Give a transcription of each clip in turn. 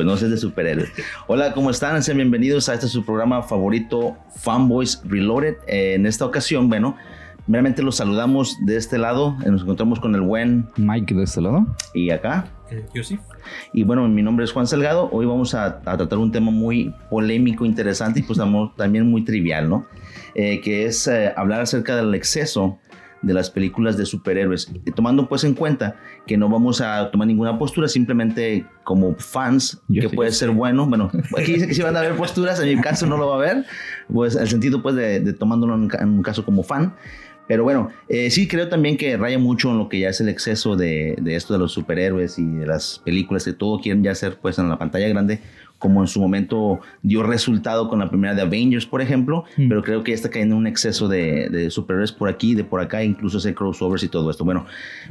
pues no sé de superhéroes. Hola, ¿cómo están? Sean bienvenidos a este su programa favorito, Fanboys Reloaded. Eh, en esta ocasión, bueno, meramente los saludamos de este lado. Nos encontramos con el buen Mike de este lado. Y acá. Eh, Yosif. Y bueno, mi nombre es Juan Salgado. Hoy vamos a, tratar un tema muy polémico, interesante y pues también muy trivial, ¿no? Eh, que es hablar acerca del exceso de las películas de superhéroes, tomando pues en cuenta que no vamos a tomar ninguna postura, simplemente como fans, que puede ser bueno, bueno, aquí dice que si van a haber posturas, en mi caso no lo va a haber, pues el sentido pues de, tomándolo en, un caso como fan, pero bueno, eh, sí creo también que raya mucho en lo que ya es el exceso de, de, esto de los superhéroes y de las películas que todo quieren ya hacer pues en la pantalla grande como en su momento dio resultado con la primera de Avengers, por ejemplo, mm. pero creo que está cayendo un exceso de, de, superhéroes por aquí, de por acá, incluso hacer crossovers y todo esto. Bueno,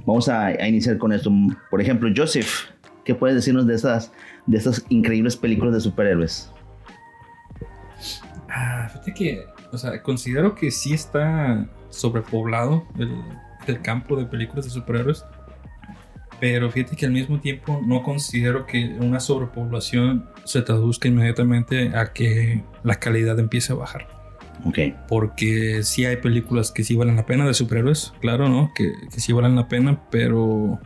vamos a, iniciar con esto. Por ejemplo, Joseph, ¿qué puedes decirnos de estas, de estas increíbles películas de superhéroes? Ah, fíjate que, o sea, considero que sí está sobrepoblado el, el campo de películas de superhéroes pero fíjate que al mismo tiempo no considero que una sobrepoblación se traduzca inmediatamente a que la calidad empiece a bajar. Ok. Porque sí hay películas que sí valen la pena de superhéroes, claro, ¿no? Que, que sí valen la pena, pero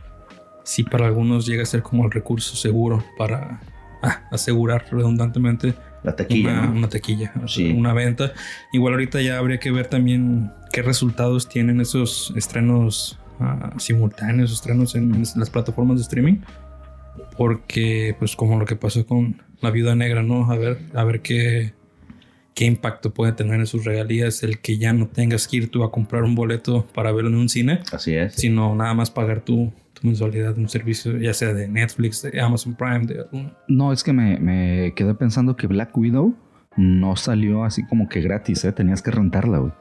sí para algunos llega a ser como el recurso seguro para ah, asegurar redundantemente la taquilla, una, una taquilla, sí. una venta. Igual ahorita ya habría que ver también qué resultados tienen esos estrenos simultáneos, estrenos en, las plataformas de streaming. Porque, pues, como lo que pasó con La Viuda Negra, ¿no? A ver, a ver qué, qué impacto puede tener en sus regalías el que ya no tengas que ir tú a comprar un boleto para verlo en un cine. Así es. Sino nada más pagar tu, tu mensualidad de un servicio, ya sea de Netflix, de Amazon Prime, de No, es que me, me quedé pensando que Black Widow no salió así como que gratis, ¿eh? Tenías que rentarla, güey.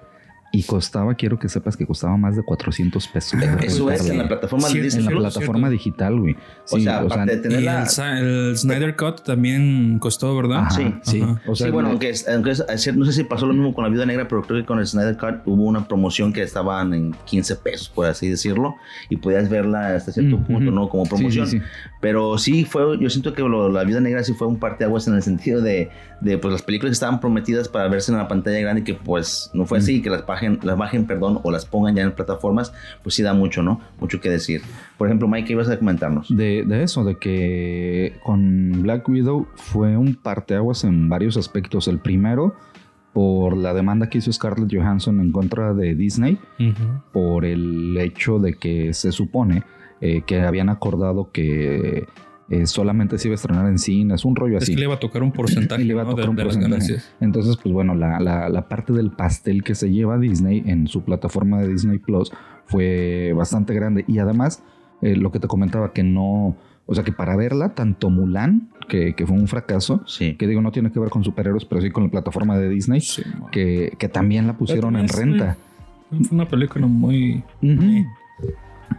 Y costaba, quiero que sepas que costaba más de 400 pesos. Eso es en la plataforma En la plataforma digital, güey. o sea, aparte de tener la... el, Snyder Cut también costó, ¿verdad? sí, sí. O sea, sí, bueno, aunque, no sé si pasó lo mismo con la Viuda Negra, pero creo que con el Snyder Cut hubo una promoción que estaban en 15 pesos, por así decirlo, y podías verla hasta cierto punto, ¿no? Como promoción. pero sí fue, yo siento que la Viuda Negra sí fue un parteaguas en el sentido de, de pues las películas que estaban prometidas para verse en la pantalla grande y que pues no fue así, que las páginas las bajen, perdón, o las pongan ya en plataformas, pues sí da mucho, ¿no? Mucho que decir. Por ejemplo, Mike, ¿qué ibas a comentarnos? De, eso, de que con Black Widow fue un parteaguas en varios aspectos. El primero, por la demanda que hizo Scarlett Johansson en contra de Disney, por el hecho de que se supone eh, que habían acordado que eh, solamente se iba a estrenar en cine, es un rollo así. Es que le iba a tocar un porcentaje. le iba a tocar un porcentaje. Entonces, pues bueno, la, la, parte del pastel que se lleva Disney en su plataforma de Disney Plus fue bastante grande. Y además, eh, lo que te comentaba, que no. O sea que para verla, tanto Mulan, que, que fue un fracaso, que digo, no tiene que ver con superhéroes, pero sí con la plataforma de Disney, que, que, también la pusieron en renta. Fue una película muy,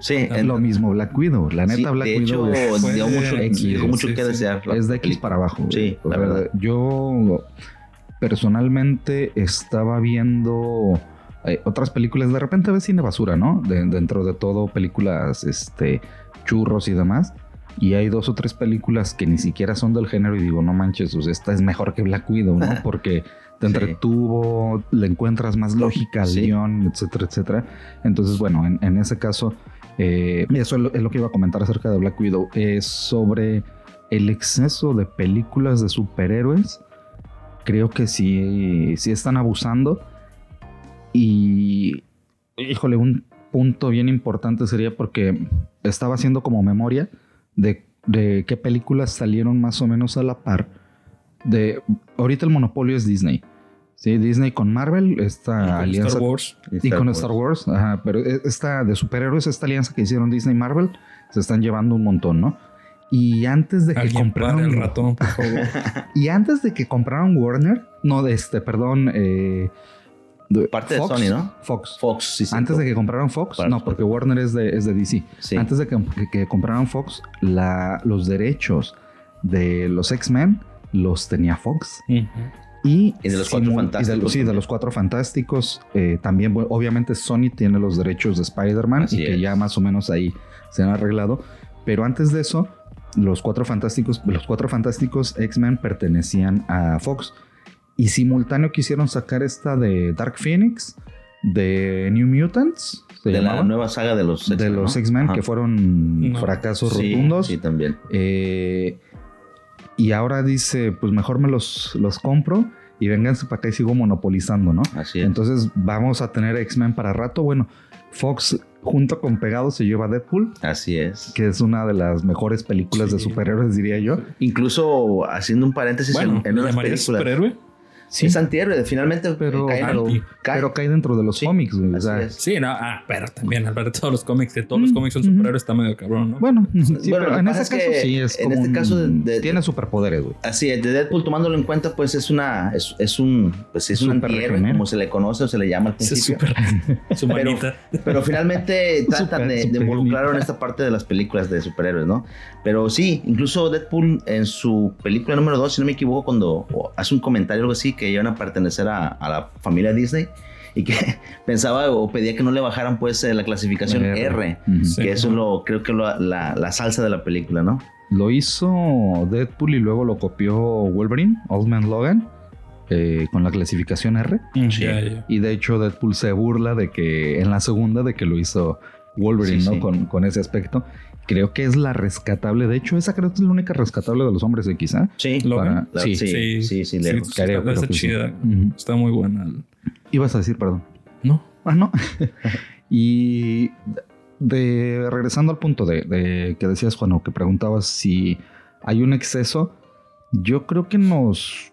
Sí, es lo mismo Black Widow. La neta, Black Widow dio mucho, mucho que desear. Es de X para abajo. Sí, la verdad. Yo personalmente estaba viendo eh, otras películas. De repente ves cine basura, ¿no? dentro de todo, películas este, churros y demás. Y hay dos o tres películas que ni siquiera son del género y digo, no manches, esta es mejor que Black Widow, ¿no? Porque te entretuvo, le encuentras más lógica al guion, etcétera, etcétera. Entonces, bueno, en, en ese caso eh, eso es lo, que iba a comentar acerca de Black Widow. Es sobre el exceso de películas de superhéroes. Creo que sí, sí están abusando. Y, híjole, un punto bien importante sería porque estaba haciendo como memoria de, de qué películas salieron más o menos a la par. De, ahorita el monopolio es Disney. Sí, Disney con Marvel, esta alianza. Star Wars. Y, con Star Wars, ajá, pero e, esta de superhéroes, esta alianza que hicieron Disney y Marvel, se están llevando un montón, ¿no? Y antes de que compraron. el ratón, por favor. y antes de que compraron Warner, no, de este, perdón. Eh, Parte de Sony, ¿no? Fox. Fox, sí, sí. Antes de que compraron Fox, no, porque Warner es de, es de DC. Sí. Antes de que, que, compraran Fox, la, los derechos de los X-Men los tenía Fox. Y, de los cuatro fantásticos. sí, de los cuatro fantásticos. Eh, también, obviamente, Sony tiene los derechos de Spider-Man y que ya más o menos ahí se han arreglado. Pero antes de eso, los cuatro fantásticos, los cuatro fantásticos X-Men pertenecían a Fox. Y simultáneo quisieron sacar esta de Dark Phoenix, de New Mutants. de la nueva saga de los X-Men. De los X-Men, que fueron fracasos rotundos. Sí, también. Eh, y ahora dice, pues mejor me los, los compro y vénganse para acá y sigo monopolizando, ¿no? Así es. Entonces vamos a tener X-Men para rato. Bueno, Fox junto con Pegado se lleva Deadpool. Así es. Que es una de las mejores películas de superhéroes, diría yo. Incluso haciendo un paréntesis en, en unas películas. superhéroe? Sí. Es antihéroe, finalmente pero cae, pero cae dentro de los cómics, güey. Sí, no, ah, pero también al ver todos los cómics, de todos los mm, cómics son superhéroes, está medio cabrón, ¿no? Bueno, sí, pero en este caso sí es En este caso tiene superpoderes, güey. Así es, de Deadpool tomándolo en cuenta, pues es una es, es un pues es un antihéroe, como se le conoce o se le llama al principio. Es super, pero, pero finalmente tratan de, de involucrar en esta parte de las películas de superhéroes, ¿no? Pero sí, incluso Deadpool en su película número 2, si no me equivoco, cuando hace un comentario o algo así, que iban a pertenecer a, la familia Disney y que pensaba o pedía que no le bajaran pues eh, la clasificación R, que eso es lo, creo que lo, la, salsa de la película, ¿no? Lo hizo Deadpool y luego lo copió Wolverine, Old Man Logan. Eh, con la clasificación R. Y de hecho Deadpool se burla de que en la segunda de que lo hizo Wolverine, ¿no? Con, con, ese aspecto creo que es la rescatable. De hecho, esa creo que es la única rescatable de los hombres X, ¿eh? Sí, sí, sí, sí, sí, está, chida. Está muy buena. Ibas a decir, perdón. No. Ah, no. y de regresando al punto de, de que decías, Juan, o que preguntabas si hay un exceso, yo creo que nos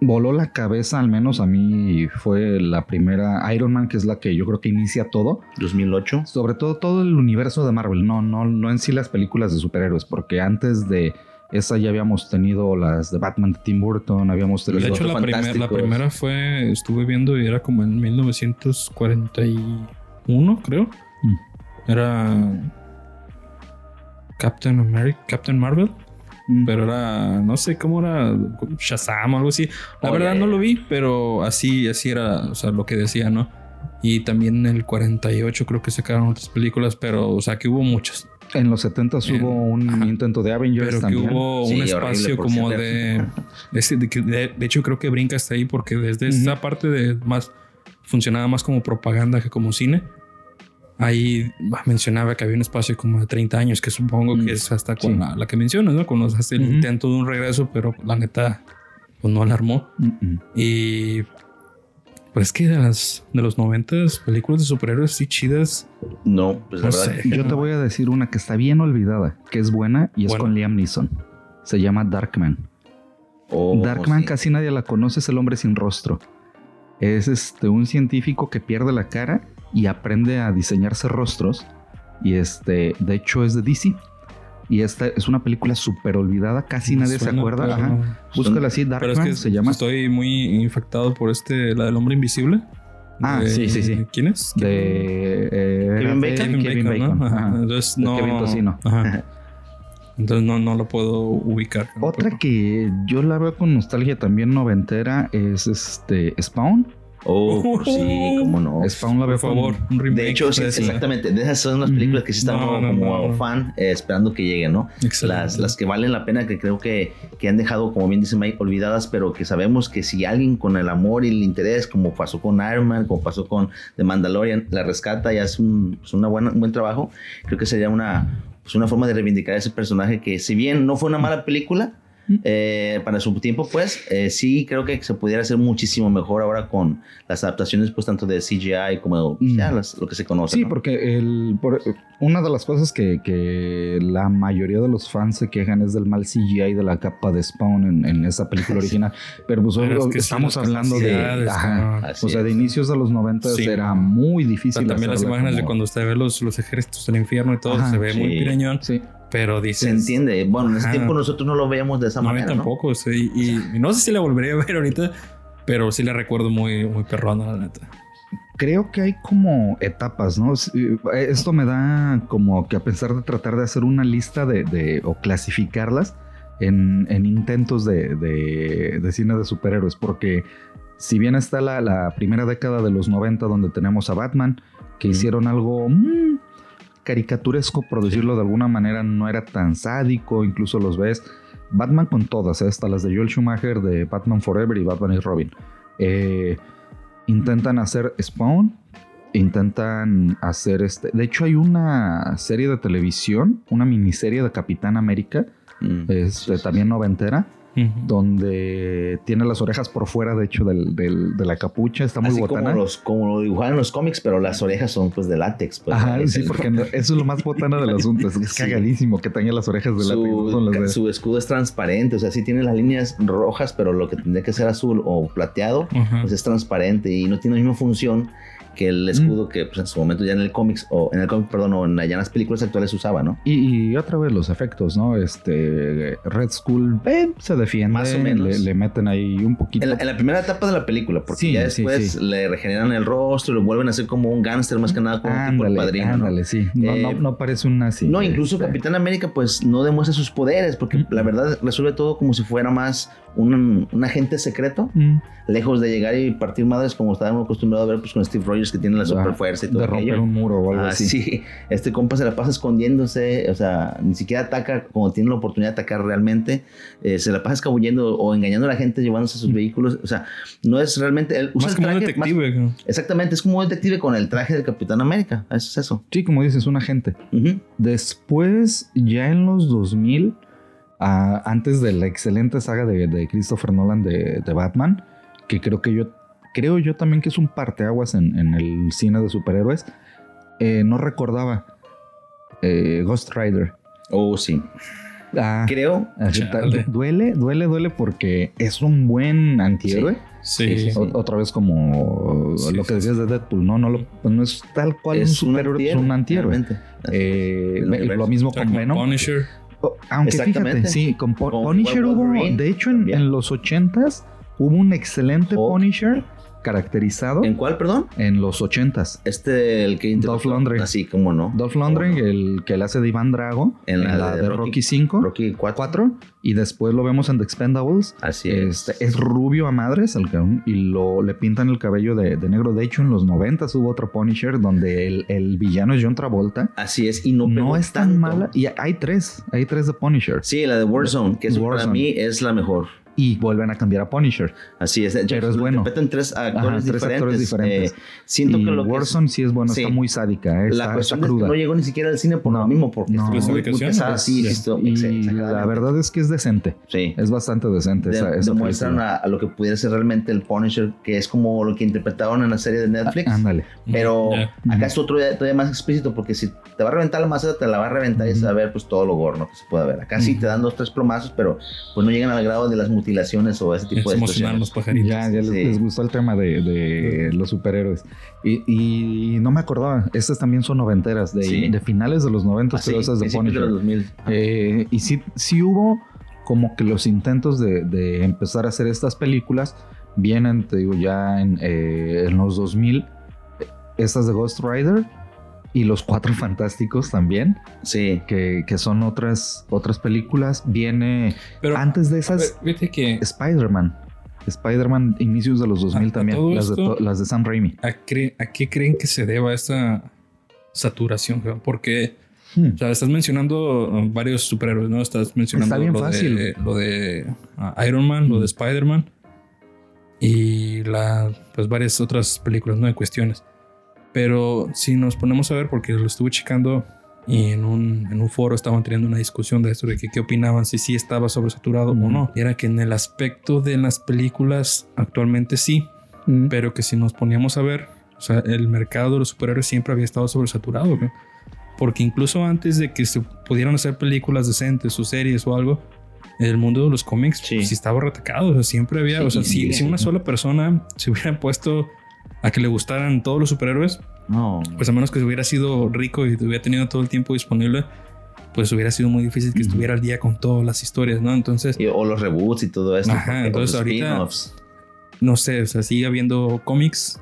voló la cabeza, al menos a mí fue la primera Iron Man, que es la que yo creo que inicia todo. 2008. Sobre todo todo el universo de Marvel, no, no, no en sí las películas de superhéroes, porque antes de esa ya habíamos tenido las de Batman de Tim Burton, habíamos tenido... De hecho, la, la primera fue, estuve viendo y era como en 1941, creo. Mm. Era Captain America, Captain Marvel. Mm. Pero era, no sé cómo era, Shazam o algo así. La verdad no lo vi, pero así, así era, o sea, lo que decía, ¿no? Y también en el 48 creo que sacaron otras películas, pero, o sea, que hubo muchas. En los 70 hubo un intento de Avengers pero también. que hubo un espacio como de de, de, hecho, creo que brinca hasta ahí porque desde esa parte de más funcionaba más como propaganda que como cine ahí mencionaba que había un espacio como de 30 años, que supongo que mm, es hasta con la, que mencionas, ¿no? Cuando hace el intento de un regreso, pero la neta, pues no alarmó. Y pues es que de las de los 90 películas de superhéroes sí chidas. No, pues no Sé. Yo te voy a decir una que está bien olvidada, que es buena y es con Liam Neeson. Se llama Darkman. Oh, Darkman casi nadie la conoce, es el hombre sin rostro. Es este un científico que pierde la cara y aprende a diseñarse rostros. Y este, de hecho, es de DC. Y esta es una película súper olvidada, casi nadie se acuerda. Ajá. Búscala así, Darkman se llama. Estoy muy infectado por este, la del hombre invisible. Ah, sí, sí, sí. ¿Quién es? De eh, Kevin Bacon. Kevin, Bacon, ¿no? Entonces no. Kevin Tocino. Entonces no, no lo puedo ubicar. Otra que yo la veo con nostalgia también noventera es este Spawn. Oh, sí, cómo no. Spawn la por favor, un remake. De hecho, sí, exactamente. De esas son las películas que sí estamos como fan eh, esperando que lleguen, ¿no? Las, las que valen la pena, que creo que, que han dejado, como bien dice Mike, olvidadas, pero que sabemos que si alguien con el amor y el interés, como pasó con Iron Man, como pasó con The Mandalorian, la rescata y hace un, pues una buena, un buen trabajo, creo que sería una, pues una forma de reivindicar a ese personaje que, si bien no fue una mala película, eh, para su tiempo, pues eh, sí creo que se pudiera hacer muchísimo mejor ahora con las adaptaciones, pues tanto de CGI como ya lo que se conoce. Sí, porque el, una de las cosas que, que, la mayoría de los fans se quejan es del mal CGI de la capa de Spawn en, esa película original. Pero pues estamos hablando de. o sea, de inicios de los 90 era muy difícil. también las imágenes de cuando usted ve los, los ejércitos del infierno y todo, se ve muy pireñón. Sí. Pero dice Se entiende. Bueno, en ese tiempo nosotros no lo veíamos de esa manera. tampoco, sí. Y, no sé si la volvería a ver ahorita, pero sí la recuerdo muy, muy perrona, la neta. Creo que hay como etapas, ¿no? Esto me da como que a pesar de tratar de hacer una lista de, o clasificarlas en, intentos de, cine de superhéroes, porque si bien está la, primera década de los 90 donde tenemos a Batman, que hicieron algo... Mm, caricaturesco, por decirlo de alguna manera, no era tan sádico, incluso los ves. Batman con todas, ¿eh? hasta las de Joel Schumacher de Batman Forever y Batman y Robin. Eh, intentan hacer Spawn, intentan hacer este. De hecho, hay una serie de televisión, una miniserie de Capitán América, mm, este, también noventera, donde tiene las orejas por fuera, de hecho, del, de la capucha. Está muy botana. Como, los, como lo dibujan en los cómics, pero las orejas son pues de látex. Pues, Ajá, sí, porque eso es lo más botana del asunto. Es, cagadísimo que tenga las orejas de látex. Su escudo es transparente, o sea, sí tiene las líneas rojas, pero lo que tendría que ser azul o plateado, pues es transparente y no tiene la misma función que el escudo que pues, en su momento ya en el cómics, o en el cómic, perdón, o en, ya en las películas actuales usaba, ¿no? Y, otra vez los efectos, ¿no? Este Red Skull eh, se defiende. Más o menos. Le, meten ahí un poquito. En la, primera etapa de la película, porque ya después le regeneran el rostro, lo vuelven a hacer como un gángster más que nada como un tipo de padrino. Ándale, sí. No, no, eh, no, parece un nazi. No, incluso este. Capitán América, pues no demuestra sus poderes, porque la verdad resuelve todo como si fuera más un, agente secreto, lejos de llegar y partir madres como estábamos acostumbrados a ver pues, con Steve Rogers que tiene la super fuerza y todo. De romper un muro o algo ah, así. Sí, este compa se la pasa escondiéndose, o sea, ni siquiera ataca como tiene la oportunidad de atacar realmente, eh, se la pasa escabullendo o engañando a la gente llevándose sus vehículos, o sea, no es realmente... Él usa más como un detective. exactamente, es como un detective con el traje del Capitán América, eso es eso. Sí, como dices, un agente. Después, ya en los 2000 antes de la excelente saga de, Christopher Nolan de, Batman, que creo que yo creo yo también que es un parteaguas en, en el cine de superhéroes. Eh, no recordaba eh, Ghost Rider. Oh, sí. Ah, creo. duele, duele, duele porque es un buen antihéroe. Sí. Otra vez como lo que decías de Deadpool, no, no, lo, no es tal cual un superhéroe, es un antihéroe. Eh, lo mismo con Venom. Punisher. Aunque fíjate, sí, con, Punisher hubo, de hecho en, en los 80s hubo un excelente Punisher caracterizado. ¿En cuál, perdón? En los ochentas. Este, el que Dolph Lundgren. Así como no. Dolph Lundgren, el que le hace de Iván Drago. En la, de, Rocky 5. Rocky 4. Y después lo vemos en The Expendables. Así es. Este, es rubio a madres el, y lo, le pintan el cabello de, negro. De hecho, en los noventas hubo otro Punisher donde el, el, villano es John Travolta. Así es. Y no, no es tan mala. Y hay tres. Hay tres de Punisher. Sí, la de Warzone, que es, para mí es la mejor y vuelven a cambiar a Punisher. Así es. Pero es bueno. Interpretan tres actores tres diferentes. Actores diferentes. Eh, siento que lo Warzone sí es bueno, está muy sádica. Eh, la cuestión Es que no llegó ni siquiera al cine por lo mismo, porque no, es muy, pesada. Sí, y la verdad es que es decente. Sí. Es bastante decente. De, esa, demuestran a, lo que pudiera ser realmente el Punisher, que es como lo que interpretaron en la serie de Netflix. Ah, ándale. Pero acá es otro todavía más explícito, porque si te va a reventar la masa, te la va a reventar y se va a ver pues todo lo gorno que se puede ver. Acá sí te dan dos, tres plomazos, pero pues no llegan al grado de las mutilaciones o ese tipo de los pajaritos. Ya, ya les, gustó el tema de, los superhéroes. Y, no me acordaba, estas también son noventeras, de, finales de los noventas, ah, pero esas de Punisher. Eh, y sí, sí hubo como que los intentos de, empezar a hacer estas películas vienen, te digo, ya en, eh, en los 2000, estas de Ghost Rider y Los Cuatro Fantásticos también. Sí. Que, son otras, otras películas. Viene Pero, antes de esas. Que. Spider-Man. Spider-Man, inicios de los 2000 también. Las de, las de, Sam Raimi. ¿a, qué creen que se deba esta saturación? Porque. Hmm. O sea, estás mencionando varios superhéroes, ¿no? Estás mencionando lo, fácil. De, lo de uh, Iron Man, lo de hmm. Spider-Man y la, pues varias otras películas, ¿no? En cuestiones. Pero si nos ponemos a ver, porque lo estuve checando y en un, en un foro estaban teniendo una discusión de esto, de que qué opinaban, si sí estaba sobresaturado o no. Y era que en el aspecto de las películas actualmente sí, pero que si nos poníamos a ver, o sea, el mercado de los superhéroes siempre había estado sobresaturado. Porque incluso antes de que se pudieran hacer películas decentes o series o algo, el mundo de los cómics sí, estaba retacado. O sea, siempre había, o sea, si, si, una sola persona se hubiera puesto a que le gustaran todos los superhéroes. No. Pues a menos que hubiera sido rico y hubiera tenido todo el tiempo disponible, pues hubiera sido muy difícil que estuviera al día con todas las historias, ¿no? Entonces. o los reboots y todo eso. Ajá, entonces ahorita. No sé, o sea, sigue habiendo cómics,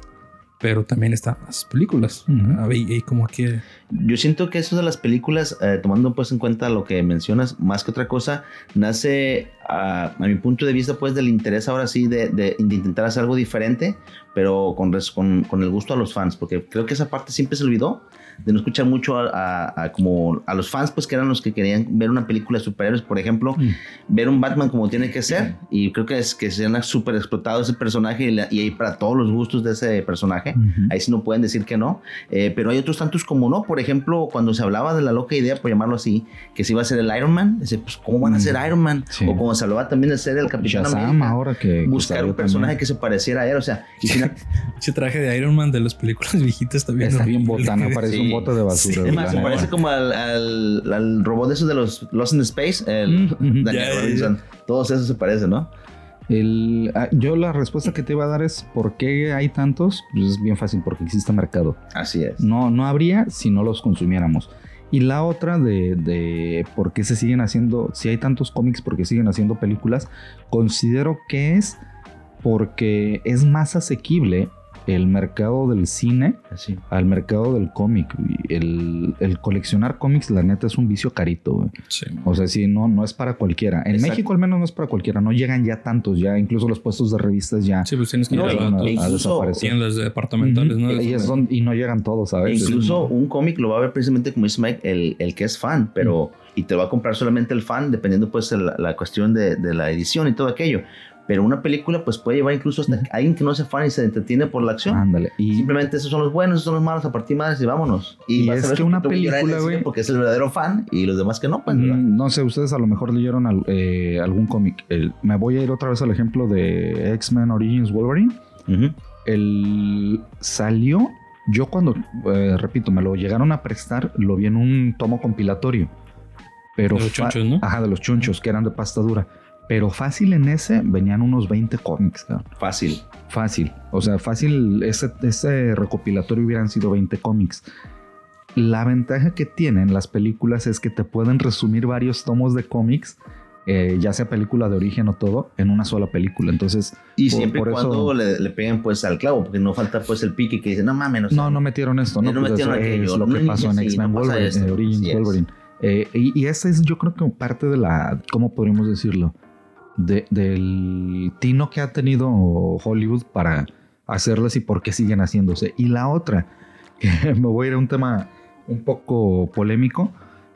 pero también están las películas. y, como que. Yo siento que eso de las películas, eh, tomando pues en cuenta lo que mencionas, más que otra cosa, nace a, a mi punto de vista, pues del interés ahora sí de, de, de intentar hacer algo diferente, pero con, res- con, con el gusto a los fans, porque creo que esa parte siempre se olvidó de no escuchar mucho a, a- a como a los fans, pues que eran los que querían ver una película de superhéroes, por ejemplo, Mm. ver un Batman como tiene que ser, y creo que es que se han súper explotado ese personaje y, la- y hay para todos los gustos de ese personaje. Ahí sí no pueden decir que no. Eh, pero hay otros tantos como no. Por ejemplo, cuando se hablaba de la loca idea, por llamarlo así, que se iba a ser el Iron Man, dice, pues, ¿cómo van a Mm. ser Iron Man? Sí. O como se hablaba también de ser el Capitán América. ahora que... Buscar un personaje también. que se pareciera a él. O sea, y si no- Ese traje de Iron Man de las películas viejitas también. Está bien botana, parece Sí. Un bote de basura. Sí. más, se parece como al, al, al robot de esos de los Lost in Space, el Mm. Daniel ya. Robinson. Todos esos se parecen, ¿no? El, ah, yo la respuesta que te iba a dar es ¿por qué hay tantos? Pues es bien fácil, porque existe mercado. Así es. No, no habría si no los consumiéramos. Y la otra de, de por qué se siguen haciendo, si hay tantos cómics, por qué siguen haciendo películas, considero que es porque es más asequible el mercado del cine Así. al mercado del cómic. El, el coleccionar cómics, la neta, es un vicio carito. Sí. O sea, sí, no, no es para cualquiera. En Exacto. México al menos no es para cualquiera. No llegan ya tantos, ya incluso los puestos de revistas ya Sí, pues tienes que ir No, a a- a tiendas departamentales, ¿no? Y, es donde- y no llegan todos, ¿sabes? Incluso un cómic lo va a ver precisamente como dice Mike, el, el que es fan, pero y te va a comprar solamente el fan, dependiendo pues la, la cuestión de, de la edición y todo aquello. Pero una película pues puede llevar incluso hasta alguien que no sea fan y se entretiene por la acción. Ándale. Y Simplemente esos son los buenos, esos son los malos, a partir madres y vámonos. Y vas a es ver que una película, güey- Porque es el verdadero fan y los demás que no, pues. Mm, No sé, ustedes a lo mejor leyeron al- eh, algún cómic. Me voy a ir otra vez al ejemplo de X-Men Origins Wolverine. El salió, yo cuando, eh, repito, me lo llegaron a prestar, lo vi en un tomo compilatorio. Pero De los chunchos, ¿no? Ajá, de los chunchos, que eran de pasta dura. Pero fácil en ese venían unos 20 cómics, cabrón. Fácil. Fácil. O sea, fácil, ese, ese recopilatorio hubieran sido 20 cómics. La ventaja que tienen las películas es que te pueden resumir varios tomos de cómics, eh, ya sea película de origen o todo, en una sola película. Entonces, Y Por- siempre eso- cuando le, le peguen pues al clavo, porque no falta pues el pique que dice, no mames, no, sé". no, no metieron esto, ¿no? no Pues metieron eso aquello, es lo que pasó en X-Men Wolverine, esto. eh, Origins. Wolverine. Eh, y, y ese es, yo creo que parte de la, ¿cómo podríamos decirlo? De- del tino que ha tenido Hollywood para hacerlas y por qué siguen haciéndose. Y la otra, que me voy a ir a un tema un poco polémico,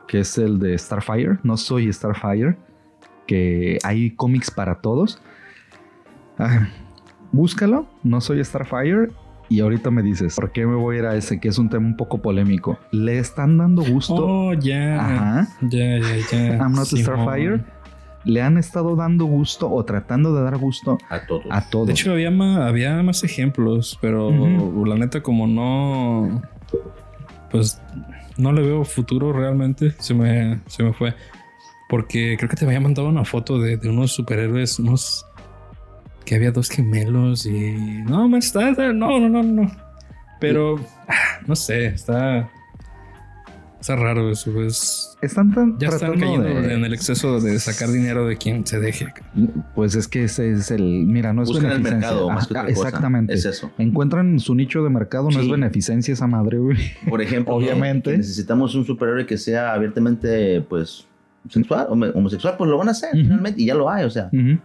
que es el de Starfire. No soy Starfire, que hay cómics para todos. Ah, búscalo, no soy Starfire. Y ahorita me dices, ¿por qué me voy a ir a ese? Que es un tema un poco polémico. Le están dando gusto. Oh, ya. Ajá. Ya, ya, ya. I'm not. Starfire. Le han estado dando gusto o tratando de dar gusto A todos. a todos. De hecho, había más, había más ejemplos, pero la neta, como no. Pues no le veo futuro realmente. Se me, se me fue. Porque creo que te había mandado una foto de, de unos superhéroes, unos. Que había dos gemelos y. No, man, está. está- No, no, no, no. Pero. ah, No sé, está. Está raro eso. Pues. están tan, Ya están cayendo de- en el exceso de sacar dinero de quien se deje. Pues es que ese es el. Mira, no es Buscan el beneficencia. mercado más que. Exactamente. Es eso. Encuentran su nicho de mercado, no es beneficencia esa madre, güey. Por ejemplo. Obviamente. Que necesitamos un superhéroe que sea abiertamente, pues, sexual, home- homosexual, pues lo van a hacer finalmente, y ya lo hay, o sea. ¿verdad?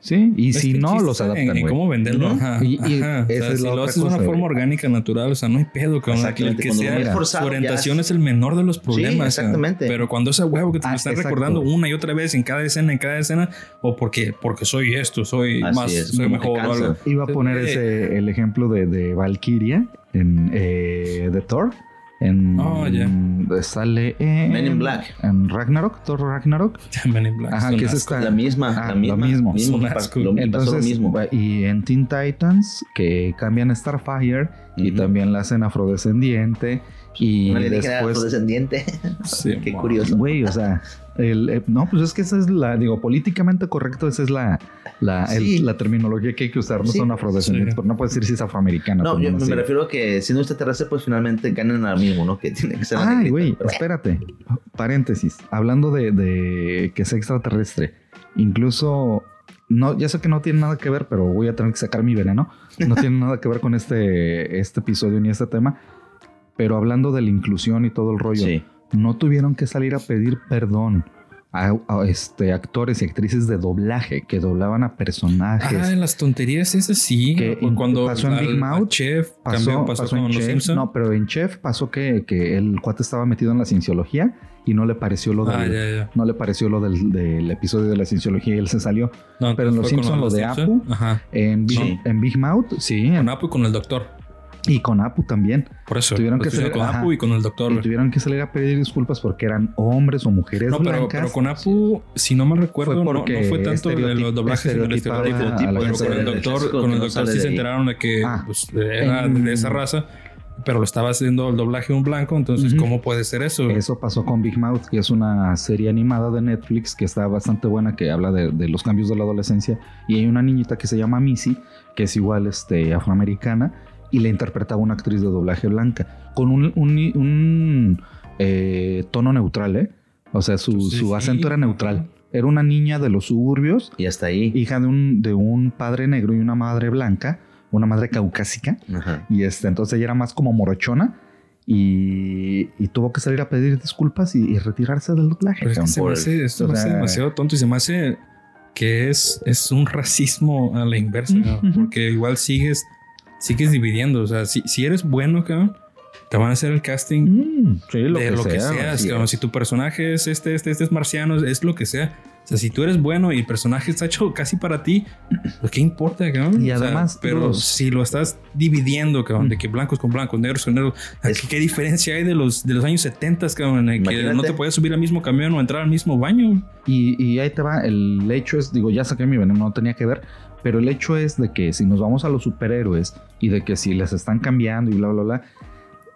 Sí, y si no, chiste los adaptan, En, en cómo venderlo. Ajá, Y- y ajá. O sea, es si la lo haces de una forma orgánica, natural, o sea, no hay pedo con el Exactamente, que sea ya orientación es- es el menor de los problemas. Sí, o sea, exactamente. pero cuando ese huevo que te Ah, lo están exacto. recordando una y otra vez en cada escena, en cada escena, o porque, porque soy esto, soy Así más, es, soy mejor o algo. Iba a poner Eh, ese el ejemplo de, de Valkyria en eh, de Thor. En, Oh, ya. Sale en, Men in Black. En Ragnarok, Thor Ragnarok. Men in Black, Ajá, que es esta- La misma, Ah, la lo misma. mismo. mismo asco. lo- pasó lo Entonces, mismo. y en Teen Titans, que cambian a Starfire y también la hacen afrodescendiente. Y Una alienígena después, afrodescendiente. Sí, Qué curioso. güey, o sea, el, eh, no, pues es que esa es la, digo, políticamente correcto, esa es la, la, el- Sí. la terminología que hay que usar. No Sí. son afrodescendientes, Sí. pero no puedes decir si es afroamericana. No, yo me sé. refiero a que siendo extraterrestre, pues finalmente ganan al mismo, ¿no? Que tiene que ser la Ay, güey, pero- espérate. Paréntesis. Hablando de, de que es extraterrestre, incluso. No, ya sé que no tiene nada que ver, pero voy a tener que sacar mi veneno. No tiene nada que ver con este, este episodio ni este tema. Pero hablando de la inclusión y todo el rollo, Sí. No tuvieron que salir a pedir perdón a, este, actores y actrices de doblaje que doblaban a personajes. Ah, en las tonterías esas sí. Que cuando pasó en Big Mouth. Chef pasó, pasó, en Chef, No, pero en Chef pasó que, que, el cuate estaba metido en la cienciología y no le pareció lo ah, del, no le pareció lo del, episodio de la cienciología y él se salió. pero en Los Simpsons lo de Apu, En, Big, en Big Mouth, sí. Con Apu y con el doctor. Y con Apu también. Por eso. Tuvieron que salir, con Apu y con el doctor. Y tuvieron que salir a pedir disculpas porque eran hombres o mujeres no, pero, pero con Apu, si no me recuerdo, no, fue tanto de los doblajes en el estereotipo. Pero con el doctor, con el doctor sí se enteraron de que ah. pues, era de esa raza pero lo estaba haciendo el doblaje un blanco, entonces ¿cómo puede ser eso? Eso pasó con Big Mouth, que es una serie animada de Netflix que está bastante buena, que habla de, de, los cambios de la adolescencia, y hay una niñita que se llama Missy, que es igual este, afroamericana, y le interpretaba una actriz de doblaje blanca, con un, eh, tono neutral, ¿eh? O sea, su, acento era neutral. Era una niña de los suburbios. Y hasta ahí. Hija de un, de un padre negro y una madre blanca, una madre caucásica. Y este, entonces ella era más como morochona. Y, tuvo que salir a pedir disculpas y, retirarse del doblaje. Pero se me hace, esto demasiado tonto y se me hace que es, es un racismo a la inversa, porque igual sigues sigues dividiendo. O sea, si, si eres bueno, cabrón, te van a hacer el casting mm, de lo que seas. Si tu personaje es este, este, este es marciano, es lo que sea. O sea, si tú eres bueno y el personaje está hecho casi para ti, pues qué importa, cabrón. Y además, pero si lo estás dividiendo, cabrón, de mm. que blancos con blancos, negros con negros, ¿qué diferencia hay de los, de los años 70, cabrón? que no te puedes subir al mismo camión o entrar al mismo baño. Y, y ahí te va, el hecho es, digo, ya saqué mi veneno, no tenía que ver, pero el hecho es de que si nos vamos a los superhéroes y de que si les están cambiando y bla, bla, bla,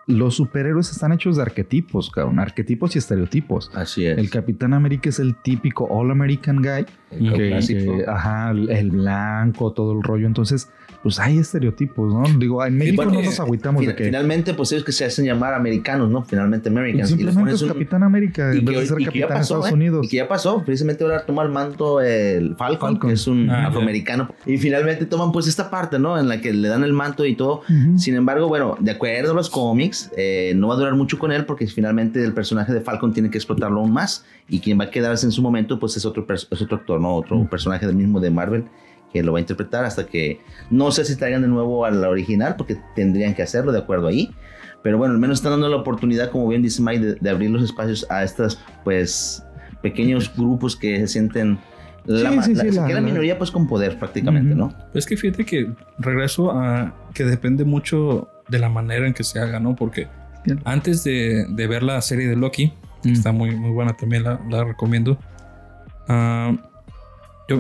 los superhéroes están hechos de arquetipos, cabrón, arquetipos y estereotipos. Así es. El Capitán América es el típico All American Guy. El ajá, el blanco, todo el rollo. Entonces, pues hay estereotipos, ¿no? Digo, en México no nos agüitamos de que... Finalmente, pues ellos que se hacen llamar americanos, ¿no? Finalmente Americans. Simplemente es Capitán América en vez de ser Capitán de Estados ¿eh? Unidos. Y que ya pasó. Precisamente ahora toma el manto el Falcon, que es un ah, afroamericano. Y finalmente toman pues esta parte, ¿no? En la que le dan el manto y todo. Sin embargo, bueno, de acuerdo a los cómics, eh, no va a durar mucho con él porque finalmente el personaje de Falcon tiene que explotarlo aún más. Y quien va a quedarse en su momento, pues es otro, es otro actor, ¿no? Otro personaje del mismo de Marvel que lo va a interpretar hasta que no sé si traigan de nuevo a la original porque tendrían que hacerlo de acuerdo ahí. Pero bueno, al menos están dando la oportunidad, como bien dice Mike, de, abrir los espacios a estos pues pequeños grupos que se sienten la, sí, la, minoría pues con poder prácticamente, ¿no? Es que fíjate que regreso a que depende mucho de la manera en que se haga, ¿no? Porque antes de, ver la serie de Loki, que mm. está muy, muy buena también, la, la recomiendo. Uh,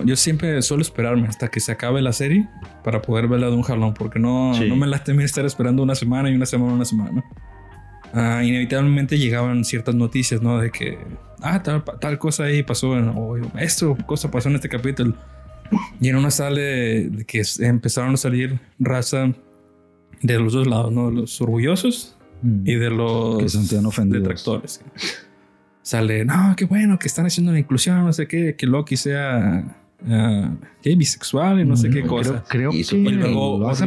yo, siempre suelo esperarme hasta que se acabe la serie para poder verla de un jalón, porque no, no me la temía estar esperando una semana y una semana, una semana. Ah, inevitablemente llegaban ciertas noticias, ¿no? De que, ah, tal, tal cosa ahí pasó, o esto, cosa pasó en este capítulo. Y en una sale de que empezaron a salir raza de los dos lados, ¿no? Los orgullosos mm. y de los que detractores. Sale, no, qué bueno que están haciendo la inclusión, no sé qué, que Loki sea uh, bisexual y no sé qué cosa. Creo, que luego los,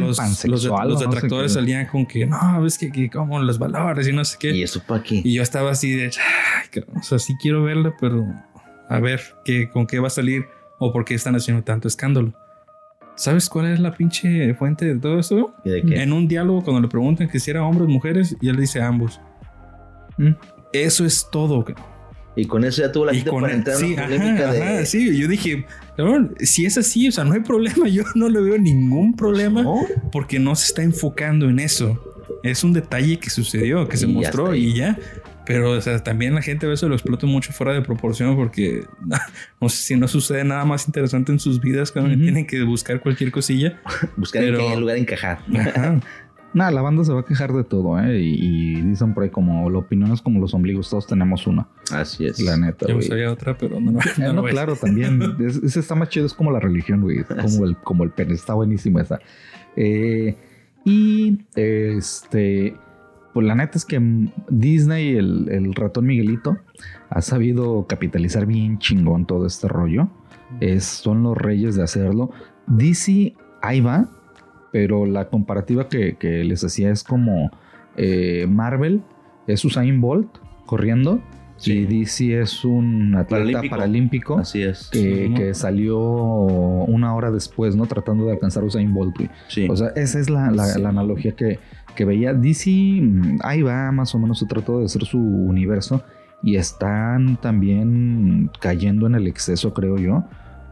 los, detractores salían con que no, ves que, que, como los valores y no sé qué. ¿Y eso para qué? Y yo estaba así de, o sea, sí quiero verla, pero a ver qué, con qué va a salir o por qué están haciendo tanto escándalo. ¿Sabes cuál es la pinche fuente de todo eso? En un diálogo, cuando le preguntan que si era hombres o mujeres, y él dice ambos. ¿Mm? Eso es todo. Y con eso ya tuvo la gente para entrar sí, ajá, sí, yo dije, si es así, o sea, no hay problema, yo no le veo ningún problema porque no se está enfocando en eso. Es un detalle que sucedió, que se mostró y ya. Pero, o sea, también la gente a veces lo explota mucho fuera de proporción porque no sé si no sucede nada más interesante en sus vidas cuando tienen que buscar cualquier cosilla. buscar en qué lugar encajar. Nada, la banda se va a quejar de todo, ¿eh? Y, dicen por ahí como la opinión es como los ombligos, todos tenemos una. Así es. La neta, Yo sabía otra, pero no, no. no, claro, también. Ese está más chido, es como la religión, güey. Como el, como el pene, está buenísima esa. Eh, y este, pues la neta es que Disney, el, el ratón Miguelito, ha sabido capitalizar bien chingón todo este rollo. Es, son los reyes de hacerlo. DC, ahí va pero la comparativa que, les hacía es como eh, Marvel es Usain Bolt corriendo Y DC es un atleta paralímpico, Así es. que, que salió una hora después, ¿no? Tratando de alcanzar a Usain Bolt. Sí. O sea, esa es la, la- Sí. la analogía que, que veía. DC, mm, ahí va, más o menos se trató de hacer su universo y están también cayendo en el exceso, creo yo,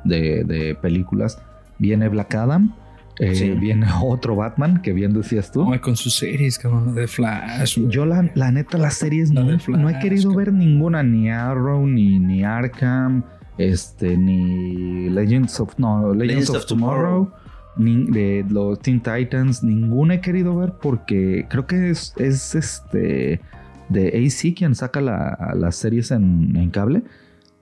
de, de películas. Viene Black Adam, eh, Sí. viene otro Batman, que bien decías tú. Ay, con sus series, cabrón, de Flash. güey. Yo la, la neta, las series La no, de Flash, no he querido cabrón. ver ninguna, ni Arrow, ni, ni Arkham, este, ni Legends of, no, Legends, Legends of, of Tomorrow, ni de los Teen Titans, ninguna he querido ver porque creo que es, es este de AC quien saca la- las series en, en cable.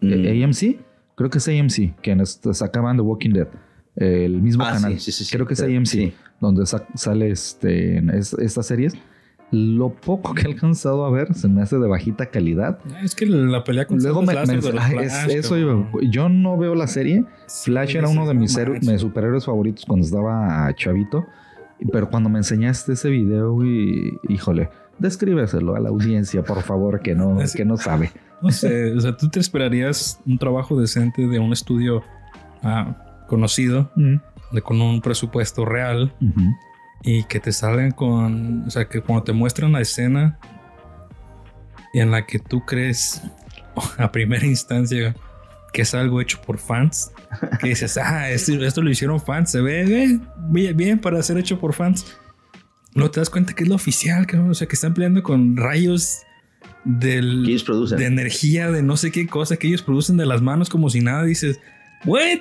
Mm. Eh, AMC, creo que es AMC quienes sacaban The Walking Dead. El mismo Ah, canal. sí, sí, sí. Creo que es Sí. AMC donde sa- sale este, en es- estas series. Lo poco que he alcanzado a ver se me hace de bajita calidad. Es que la pelea con Luego me, me- láser de los ah, Flash, es- eso iba. yo no veo la serie. Flash era uno de mis, mis superhéroes favoritos cuando estaba chavito. Pero cuando me enseñaste ese video, güey, híjole, descríbeselo a la audiencia, por favor, que no, Es- que no sabe. No sé, o sea, tú te esperarías un trabajo decente de un estudio ah, conocido, Mm, de, con un presupuesto real ujú. y que te salen con, o sea, que cuando te muestran la escena en la que tú crees a primera instancia que es algo hecho por fans, que dices, ah, esto, esto lo hicieron fans, se ve bien, bien para ser hecho por fans. No te das cuenta que es lo oficial, cabrón, o sea, que están peleando con rayos del, Que ellos producen. de energía, de no sé qué cosa que ellos producen de las manos como si nada. Dices, what?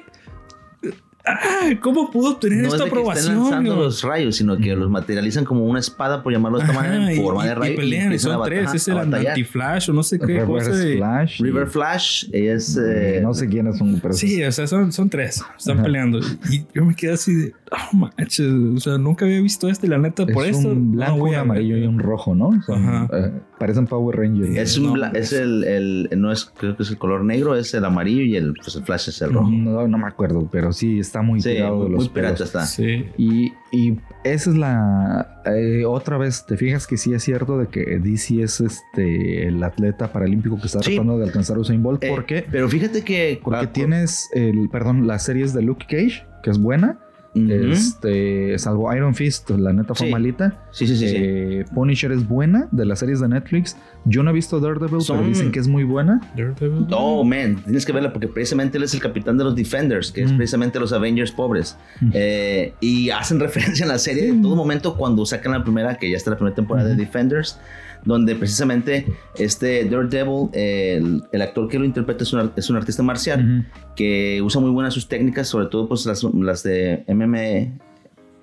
Ah, ¿Cómo pudo obtener no es esta de que estén aprobación? lanzando los rayos, sino que los materializan como una espada, por llamarlo de esta manera, Ajá, en y- forma y- de rayo. Y pelean, y son tres. Es el anti-flash o no sé qué cosa. Reverse y- Flash. y- River Flash es. eh, no sé quiénes son, pero Sí, o sea, son, son tres. Están Ajá. peleando. Y yo me quedé así de, oh manches. O sea, nunca había visto esto y la neta, por es eso. un no blanco, voy un amarillo y un rojo, ¿no? Son, Ajá. eh, parecen Power Rangers. Es, un No, bla- es el, el- no es, creo que es el color negro, es el amarillo y el, pues el flash es el rojo. No, no me acuerdo, pero sí está muy Sí, tirado muy, de los muy pirata está. Sí. Y, y esa es la eh, otra vez, te fijas que sí es cierto de que DC es este el atleta paralímpico que está Sí. tratando de alcanzar Usain Bolt. Eh, ¿Por qué? Pero fíjate que. Porque ah, tienes el, perdón, las series de Luke Cage, que es buena. Este, salvo Iron Fist, la neta fue Sí. malita. Sí, sí, sí. sí. Eh, Punisher es buena de las series de Netflix. Yo no he visto Daredevil, Son- pero dicen que es muy buena. Daredevil. Oh, man, tienes que verla porque precisamente él es el capitán de los Defenders, que es Mm. precisamente los Avengers pobres. Mm. Eh, y hacen referencia en la serie Sí. en todo momento cuando sacan la primera, que ya está la primera temporada de. Defenders, donde precisamente este Daredevil, el, el actor que lo interpreta es un, es un artista marcial que usa muy buenas sus técnicas, sobre todo pues las, las de MMA.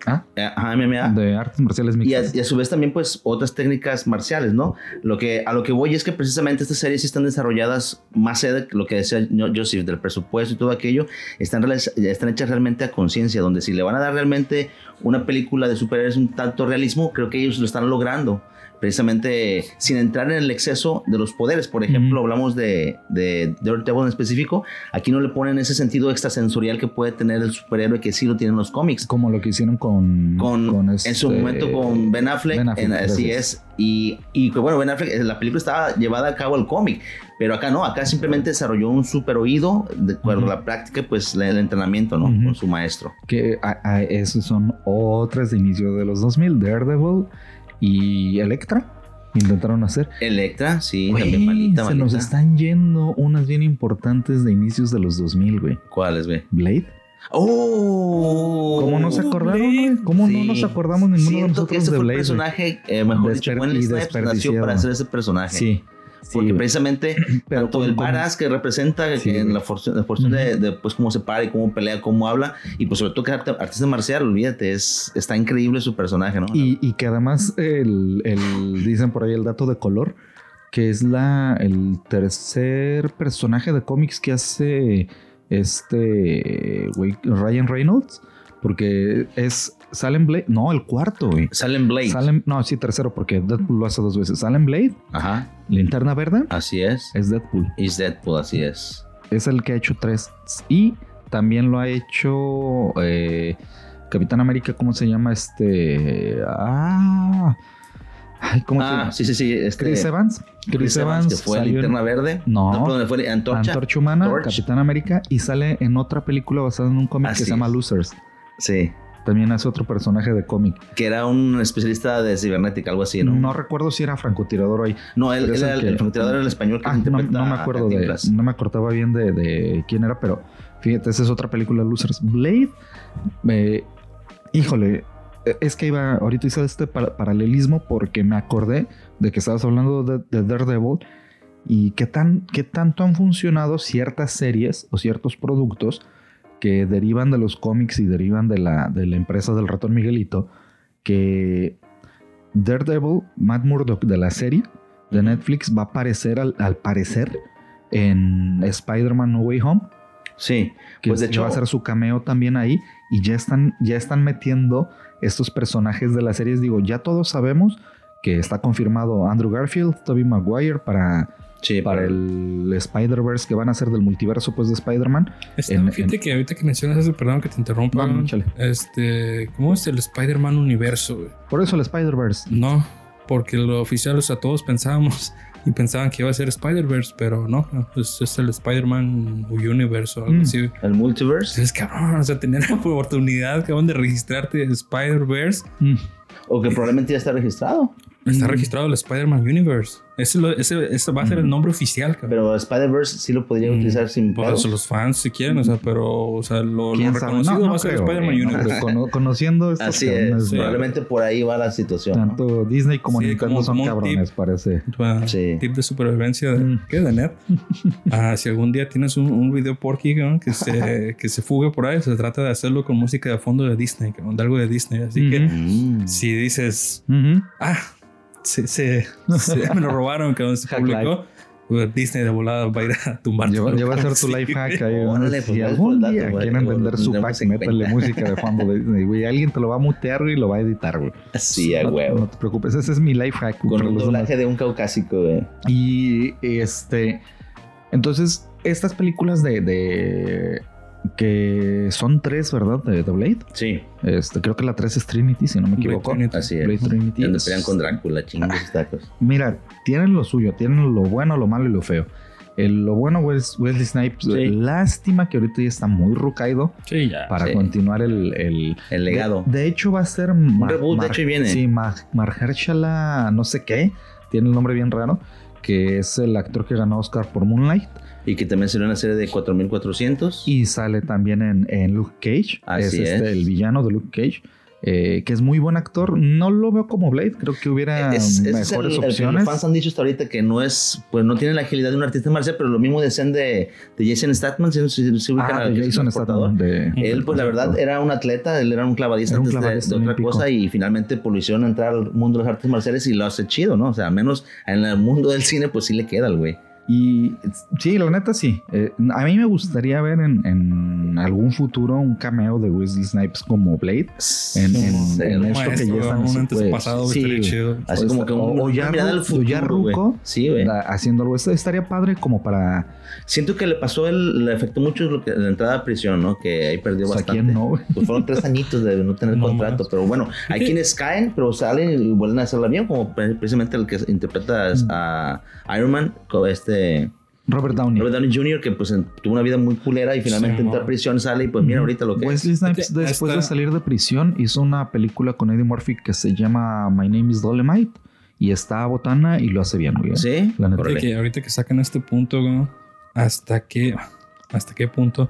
Ah, ajá, MMA. de artes marciales Y a, mixtas. y a su vez también pues otras técnicas marciales, ¿no? Lo que, a lo que voy es que precisamente estas series están desarrolladas más allá de lo que decía Jo- Joseph del presupuesto y todo aquello, están, están hechas realmente a conciencia, donde si le van a dar realmente una película de superhéroes un tanto realismo, creo que ellos lo están logrando. Precisamente sin entrar en el exceso de los poderes. Por ejemplo, Ujú. hablamos de, de Daredevil en específico. Aquí no le ponen ese sentido extrasensorial que puede tener el superhéroe que sí lo tienen los cómics Como lo que hicieron con. con, este- en su momento con Ben Affleck, Ben Affleck, en- así es y, y bueno Ben Affleck la película estaba llevada a cabo al cómic pero acá no acá simplemente desarrolló un super oído de acuerdo Ujú. a la práctica pues el entrenamiento no Ujú. con su maestro Que a- a- esos son otras de inicio de los 2000. Daredevil y Electra intentaron hacer. Electra sí Güey, también malita se nos malita están yendo unas bien importantes de inicios de los 2000, güey. ¿cuáles güey? Blade. oh ¿Cómo no se acordaron, güey? ¿Cómo Sí. no nos acordamos ninguno de Siento nosotros que ese de fue el Blade? güey? personaje eh, mejor dicho Desper- Wesley y Snipes nació para hacer ese personaje Sí. Sí, porque precisamente Pero tanto el varas que representa Sí, en la porción de, pues cómo se para y cómo pelea, cómo habla y pues sobre todo que artista marcial, olvídate, es, está increíble su personaje, ¿no? Y, y que además el, el- dicen por ahí el dato de color, que es la el tercer personaje de cómics que hace este güey Ryan Reynolds, porque es Salem Blade, no, el cuarto, güey. Salem Blade. Salem, no, sí, tercero, porque Deadpool lo hace dos veces. Salem Blade, Ajá, Linterna Verde, así es. es Deadpool. Is Deadpool, así es. Es el que ha hecho tres. Y también lo ha hecho eh, Capitán América, ¿cómo se llama? Este. Ah. Ay, ¿cómo se Ah, sí, sí, sí. Este, Chris Evans. Chris, Evans, que fue salió en Linterna Verde. No. perdón, fue Antorcha. Antorcha Humana, Torch. Capitán América y sale en otra película basada en un cómic Así que se llama es. Losers. Sí. También es otro personaje de cómic. Que era un especialista de cibernética, algo así, No, ¿no? recuerdo si era francotirador ahí. No, él, era el, que- el francotirador era el español que Ah, no, no me acuerdo de, no me acordaba bien de, de quién era, pero fíjate, esa es otra película Losers. Blade, eh, híjole, eh, es que iba, ahorita hice este para- paralelismo porque me acordé de que estabas hablando de, de Daredevil y qué, tan, qué tanto han funcionado ciertas series o ciertos productos que derivan de los cómics y derivan de la, de la empresa del ratón Miguelito, que Daredevil, Matt Murdock de la serie de Netflix va a aparecer al, al parecer en Spider-Man No Way Home, Sí. que Pues, de hecho- va a hacer su cameo también ahí y ya están, ya están metiendo estos personajes de las series. Digo, ya todos sabemos que está confirmado Andrew Garfield, Tobey Maguire para, Sí, para pero- el Spider-Verse que van a hacer del multiverso pues de Spider-Man. En- fíjate que ahorita que mencionas eso, perdón que te interrumpa. No, este, ¿cómo es el Spider-Man universo? güey? Por eso el Spider-Verse. No, porque lo oficial, o sea, todos pensábamos y pensaban que iba a ser Spider-Verse, pero no, no, es, es el Spider-Man Universe o algo Mm. así. el multiverse. Entonces, cabrón, o sea, tener la oportunidad, cabrón, de registrarte de Spider-Verse. Mm. O que probablemente ya está registrado. Está Mm. registrado el Spider-Man Universe. Ese, lo- ese, ese va a ser el Mm. nombre oficial, cabrón. Pero Spider-Verse sí lo podría Mm, utilizar sin Por eso los fans si quieren, o sea, pero, o sea, lo, lo reconocido No, no va a ser Spider-Man no Universe. Cono- conociendo estos Así cabrones, es. sí. Probablemente por ahí va la situación. ¿no? Tanto Disney como Sí, Nintendo como- son cabrones, tip. parece. Ah, Sí. Tip de supervivencia de, Mm. ¿qué? de net. Ah, si algún día tienes un, un video porky que se, que se fugue por ahí, se trata de hacerlo con música de fondo de Disney, de algo de Disney. Así que Ujú. Mm. si dices, Ujú. ah, se, se- se- me lo robaron, que se publicó, pues, Disney de volada va a ir a tumbar. Lleva, todo. lleva a ser tu Sí, life hack güey. ahí. pues, si gracias algún día dato, güey. quieren Lo vender su pack, métele música de fondo de Disney, güey. Alguien te lo va a mutear y lo va a editar, güey. Sí, a no, huevo. no te preocupes, ese es mi life hack. Con un los doblaje de un caucásico, güey. Y este. Entonces, estas películas de. de- que son tres, ¿verdad? De, de Blade. Sí, Este, creo que la tres es Trinity, si no me Blade equivoco. Trinity. así es. Blade Trinity. Donde es- pelean con Drácula, chingos esos tacos. Mira, tienen lo suyo, tienen lo bueno, lo malo y lo feo. El- lo bueno es Wesley Snipes. Sí. Lástima que ahorita ya está muy rucaído Sí, ya. para Sí. continuar el, el- El legado. De, de hecho, va a ser. Un reboot, de hecho, y viene. Sí, Mar no sé qué. Tiene el nombre bien raro. Que es el actor que ganó Oscar por Moonlight. Y que también salió una serie de 4400. Y sale también en, en Luke Cage. Así es, este, es. el villano de Luke Cage. eh, que es muy buen actor. No lo veo como Blade. Creo que hubiera es, mejores es el, el que opciones. los fans han dicho hasta ahorita que no es, pues no tiene la agilidad de un artista marcial, pero lo mismo decían de, de Jason Statham, si, si, si ah, de Jason. Statham. De, Él, pues la verdad, era un atleta, él era un clavadista Era un antes de- clavadista de, otra olímpico. cosa y finalmente pues, lo hicieron entrar al mundo de las artes marciales y lo hace chido, ¿no? O sea, al menos en el mundo del cine, pues sí le queda al güey. Y sí, la neta sí. Eh, a mí me gustaría ver en, en algún futuro un cameo de Wesley Snipes como Blade. En, en- Sí, esto que ya están un pues, antepasado, sí, güey. chido. Así O como está- que un, o- ya ru- o ruco. Sí, güey. Da- haciendo algo. Esto estaría padre como para. Siento que le pasó, el, le afectó mucho lo que, la entrada a prisión, ¿no? Que ahí perdió O sea, bastante. ¿quién no? Pues fueron tres añitos de no tener No contrato, más. pero bueno, hay Sí. quienes caen, pero salen y vuelven a hacerla bien, como pre- precisamente el que interpreta Mm. a Iron Man, co- este Robert Downey. Robert Downey Jr., que pues en- tuvo una vida muy culera y finalmente Sí, entra a prisión, sale y pues mira ahorita lo que es. Wesley Snipes, Fíjate, después esta- de salir de prisión, hizo una película con Eddie Murphy que se llama My Name is Dolemite. Y está botana y lo hace bien, güey. Sí, La neta. Que ahorita que sacan este punto, hasta qué, hasta qué punto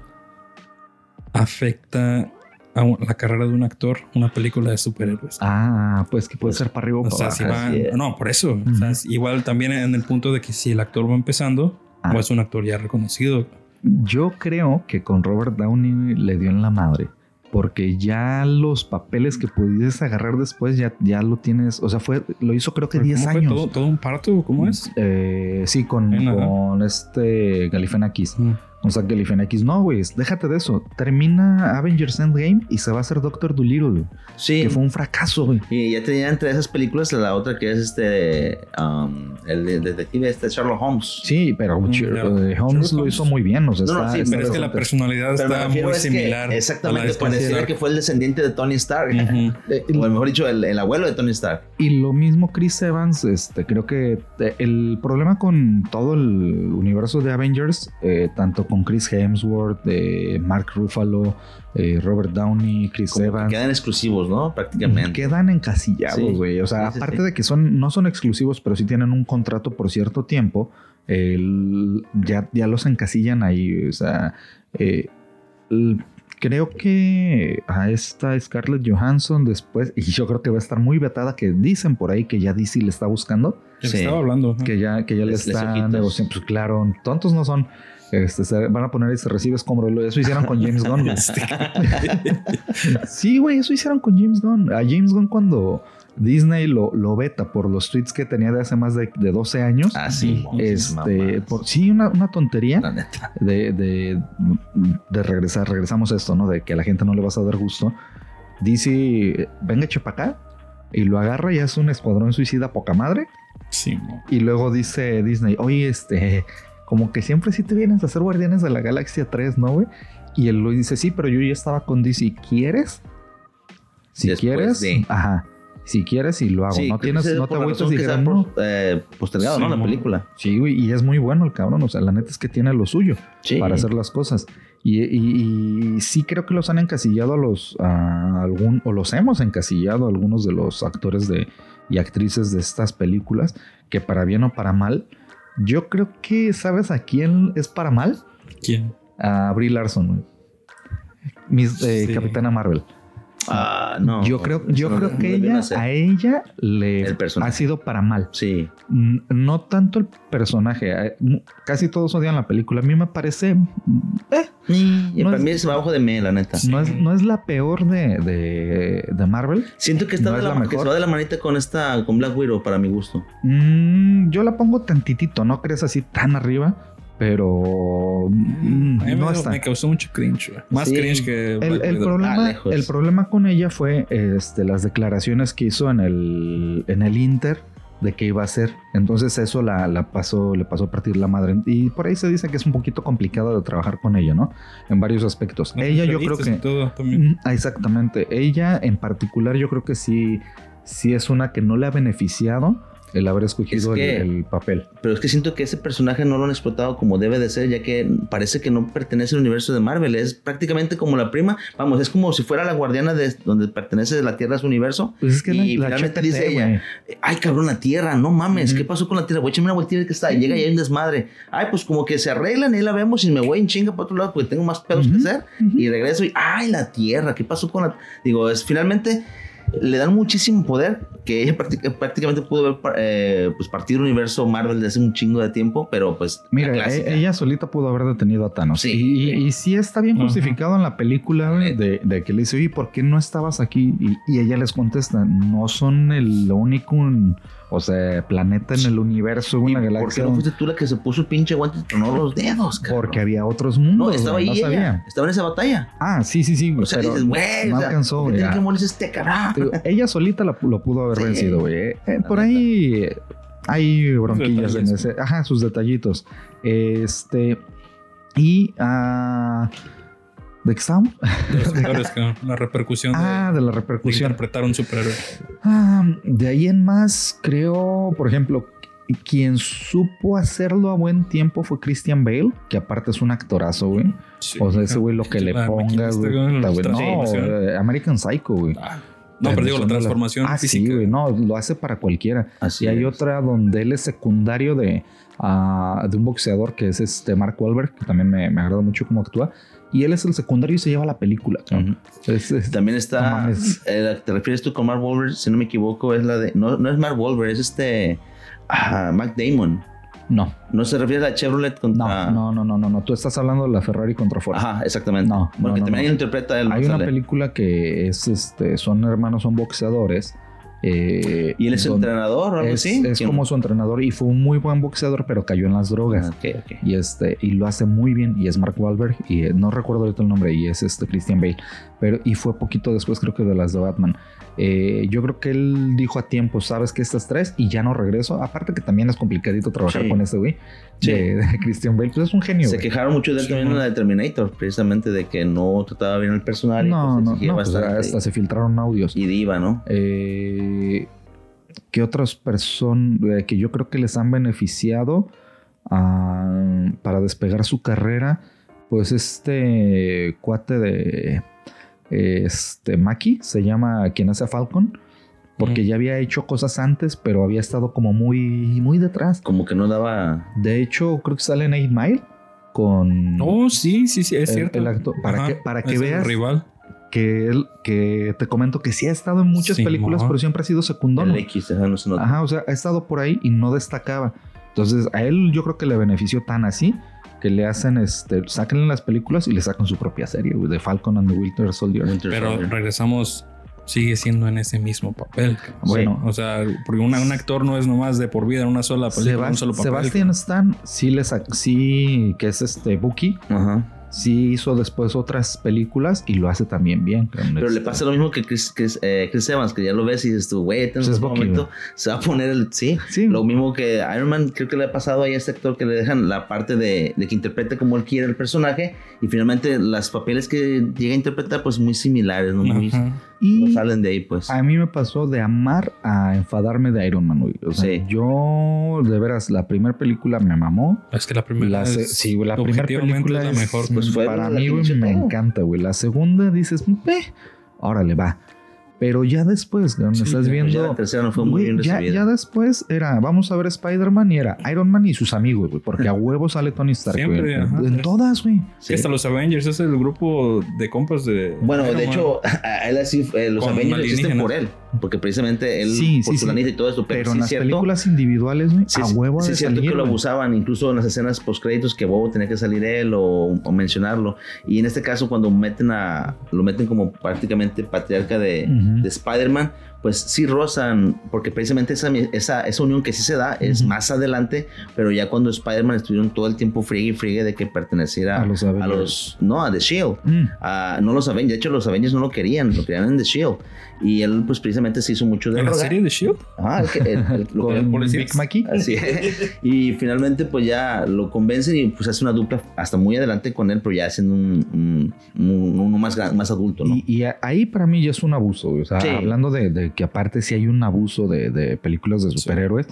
afecta a la carrera de un actor una película de superhéroes. Ah, pues que puede ser para arriba o o para sea, abajo. si va, no, por eso. O sea, igual también en el punto de que si el actor va empezando, Ah. o es un actor ya reconocido. Yo creo que con Robert Downey le dio en la madre. Porque ya los papeles que pudieses agarrar después ya, ya lo tienes. O sea, fue, lo hizo creo que ¿Cómo 10 fue? años. ¿Todo, todo un parto? ¿Cómo es? Eh, sí, con, con este Galifianakis. Mm. O sea, que el X, no, güey, déjate de eso. Termina Avengers Endgame y se va a hacer Doctor Dolittle. Sí. Que fue un fracaso, güey. Y ya tenía entre esas películas la otra que es este. Um, el, detective este Sherlock Holmes. Sí, pero mm, eh, Holmes lo hizo muy bien. O sea, no, sí, pero es que la personalidad está muy similar. exactamente, pareciera que fue el descendiente de Tony Stark. Eh, o mejor dicho, el, abuelo de Tony Stark. Y lo mismo Chris Evans, este, creo que eh, el problema con todo el universo de Avengers, tanto con Chris Hemsworth, Mark Ruffalo, Robert Downey, Chris Evans. Quedan exclusivos, ¿no? Prácticamente. Quedan encasillados, güey. o sea, aparte de que son, no son exclusivos, pero sí tienen un contrato por cierto tiempo, ya, ya los encasillan ahí. O sea, eh, creo que a esta Scarlett Johansson después, y yo creo que va a estar muy vetada, que dicen por ahí que ya DC le está buscando. Sí. estaba hablando. Que ya, que ya le está negociando. Pues claro, tontos no son. Este, van a poner y se recibes como eso hicieron con James Gunn. sí, güey, eso hicieron con James Gunn. A James Gunn cuando Disney lo, lo beta por los tweets que tenía de hace más de, de 12 años. Ah, sí. Este, sí, una, una tontería. De, de, de, regresar, regresamos a esto, ¿no? De que a la gente no le vas a dar gusto. Dice, venga, acá. Y lo agarra y hace un escuadrón suicida poca madre. Sí. Y luego dice Disney, oye, este, como que siempre sí te vienes a hacer Guardianes de la Galaxia 3, ¿no, güey? Y él lo dice, sí, pero yo ya estaba con DC. ¿Quieres? Si quieres, ajá si quieres y lo hago. no tienes, no te agüitas digas, no. Eh, postergado, ¿no? La película. Sí, güey, y es muy bueno el cabrón. O sea, la neta es que tiene lo suyo para hacer las cosas. Y, sí creo que los han encasillado a los, a algún, o los hemos encasillado a algunos de los actores de, y actrices de estas películas, que para bien o para mal, yo creo que, ¿sabes a quién es para mal? ¿Quién? A Brie Larson, Mis, eh, Capitana Marvel. Ah, no. Yo creo, yo creo que ella, a ella le ha sido para mal. Sí. No tanto el personaje. Eh, casi todos odian la película. A mí me parece. Eh, y para mí es abajo de mí, la neta. No es, no es la peor de, de, Marvel. Siento que está de la, que se va de la manita con esta, con Black Widow, para mi gusto. Mm, yo la pongo tantitito, no crees así tan arriba pero mm, no me, me causó mucho cringe, más cringe que el, problema, el problema con ella fue este, las declaraciones que hizo en el, en el Inter de qué iba a hacer. Entonces eso la, la, pasó, le pasó a partir la madre. Y por ahí se dice que es un poquito complicado de trabajar con ella, ¿no? En varios aspectos. ella yo creo que... Todo, también. Exactamente. Ella en particular yo creo que sí, sí es una que no le ha beneficiado el haber escogido el, papel. Pero es que siento que ese personaje no lo han explotado como debe de ser, ya que parece que no pertenece al universo de Marvel. Es prácticamente como la prima. Vamos, es como si fuera la guardiana de donde pertenece la Tierra a su universo. Pues es que y la, finalmente dice ella, ay cabrón, la Tierra, no mames, ¿qué pasó con la Tierra? Voy a echarme una vueltita que está. Y llega y hay un desmadre. Ay, pues como que se arreglan y la vemos y me voy en chinga para otro lado porque tengo más pedos que hacer. Y regreso y, ay, la Tierra, ¿qué pasó con la... Digo, es finalmente le dan muchísimo poder que ella prácticamente pudo haber eh, pues partido el universo Marvel desde hace un chingo de tiempo, pero pues... Mira, e-, ella solita pudo haber detenido a Thanos. Sí. Y, sí está bien justificado en la película de, de, que le dice, oye, ¿por qué no estabas aquí? Y, ella les contesta, no son el único... O sea, planeta en el universo, una galaxia. ¿Por qué no fuiste tú la que se puso el pinche guante y tronó los dedos, cabrón? Porque había otros mundos. No, estaba ahí. ella, Estaba en esa batalla. Ah, sí, sí, sí. O sea, dices, güey. No alcanzó, güey. que morirse este cabrón? Ella solita lo pudo haber vencido, güey. Eh, por ahí hay bronquillas en ese. Ajá, sus detallitos. Este. Y. Uh, ¿De qué estábamos? De la repercusión. Ah, de, la repercusión. De interpretar un superhéroe. Ah, de ahí en más, creo, por ejemplo, quien supo hacerlo a buen tiempo fue Christian Bale, que aparte es un actorazo, güey. o sea, ese güey lo que le ponga, güey. No, eh, American Psycho, güey. Ah, no, pero digo, la transformación ah, Sí, güey, no, lo hace para cualquiera. Así y hay otra donde él es secundario de, uh, de un boxeador que es este Mark Wahlberg, que también me, me agrada mucho cómo actúa y él es el secundario y se lleva la película. También está. Eh, ¿Te refieres tú con Mark Wahlberg? Si no me equivoco, es la de. No, no es Mark Wahlberg, es este. Ah, Mac Damon. No. ¿No se refiere a Chevrolet contra.? No, no, no, no, no. Tú estás hablando de la Ferrari contra Ford. Ajá, exactamente. No. Porque también interpreta él. Hay una película que es este. Son hermanos, son boxeadores Eh, ¿Y él es su entrenador o algo es, así? Es como su entrenador y fue un muy buen boxeador, pero cayó en las drogas. Ah, ok, Y este, y lo hace muy bien. Y es Mark Wahlberg. Y eh, no recuerdo ahorita el nombre. Y es este Christian Bale. Pero, y fue poquito después, creo que de las de Batman. Eh, yo creo que él dijo a tiempo, sabes que estas tres, y ya no regreso. Aparte que también es complicadito trabajar Sí. con ese güey. Sí. De, de Christian Bale. Pues es un genio. Se güey. quejaron mucho de él Sí, también en la de Terminator, precisamente de que no trataba bien al personal. y, No, pues, no, pues, hasta se filtraron audios. Y diva, ¿no? Eh, ¿Qué otras personas eh, que yo creo que les han beneficiado ah, para despegar su carrera? Pues este cuate de eh, este Maki se llama quien hace a Falcon. Porque Mm. ya había hecho cosas antes, pero había estado como muy, muy detrás. Como que no daba. De hecho, creo que sale en 8 Mile con Oh, sí, sí, sí, es el- cierto. el actor- para que- para que veas rival. Que él, que te comento que sí ha estado en muchas Simón. películas, pero siempre ha sido secundón. El X, ajá, no se nota. Ajá, o sea, ha estado por ahí y no destacaba. Entonces, a él yo creo que le benefició tan así que le hacen, este, sacan las películas y le sacan su propia serie, de Falcon and the Winter Soldier. Winter Pero Soldier. regresamos, sigue siendo en ese mismo papel. Bueno, O sea, porque una- un actor no es nomás de por vida en una sola película, Sebas- un solo papel. Sebastian Stan sí le sac- sí, que es este Bucky, Ajá. Sí hizo después otras películas y lo hace también bien. Pero le pasa lo mismo que Chris, Chris, eh, Chris Evans, que ya lo ves y dices tú, güey, en Pues es este momento se va a poner el. Sí. Sí, Lo mismo que Iron Man, creo que le ha pasado ahí a este actor que le dejan la parte de, de que interprete como él quiere el personaje y finalmente los papeles que llega a interpretar, pues muy similares, ¿no? Muy. Y no salen de ahí, pues. a mí me pasó de amar a enfadarme de Iron Man, güey. O sea, Sí. yo, de veras, la primera película me mamó. Es que la primera La se- es- sí, güey, la primera película es la es- mejor. Pues fue para mí, güey, me encanta, güey. La segunda dices, "Eh, órale, va. Pero ya después, güey, Sí, estás ya viendo. la tercera no fue muy güey, bien ya, ya después era, vamos a ver Spider-Man y era Iron Man y sus amigos, güey. Porque a huevo sale Tony Stark, Siempre, güey. ajá. En todas, güey. Sí. Hasta los Avengers es el grupo de compas de. Bueno, Iron de Man. hecho, a él así, eh, los Con Avengers existen por él, porque precisamente él, Sí, por sí, su sí. y todo eso, pero, en las cierto, películas individuales, Sí, a huevo sí de es cierto salir, que lo abusaban, incluso en las escenas post créditos que huevo tenía que salir él o, o mencionarlo. Y en este caso, cuando meten a, lo meten como prácticamente patriarca de, Ujú. de Spider-Man, pues sí rozan, porque precisamente esa, esa, esa unión que sí se da es Ujú. más adelante, pero ya cuando Spider-Man estuvieron todo el tiempo friegue y friegue de que perteneciera A los a los, no, a The Shield. Mm. Ah, no los Avengers, de hecho los Avengers no lo querían, lo querían en The Shield. Y él pues precisamente se hizo mucho de ¿En la serie de Shield? Ajá, el el- el- lo Con Mackey. Así es. Y finalmente, pues ya lo convencen y pues hace una dupla hasta muy adelante con él, pero ya siendo un, un- un- uno más, más adulto, ¿no? Y, y a- ahí para mí ya es un abuso. O sea, Sí. hablando de, de que aparte sí hay un abuso de, de películas de superhéroes,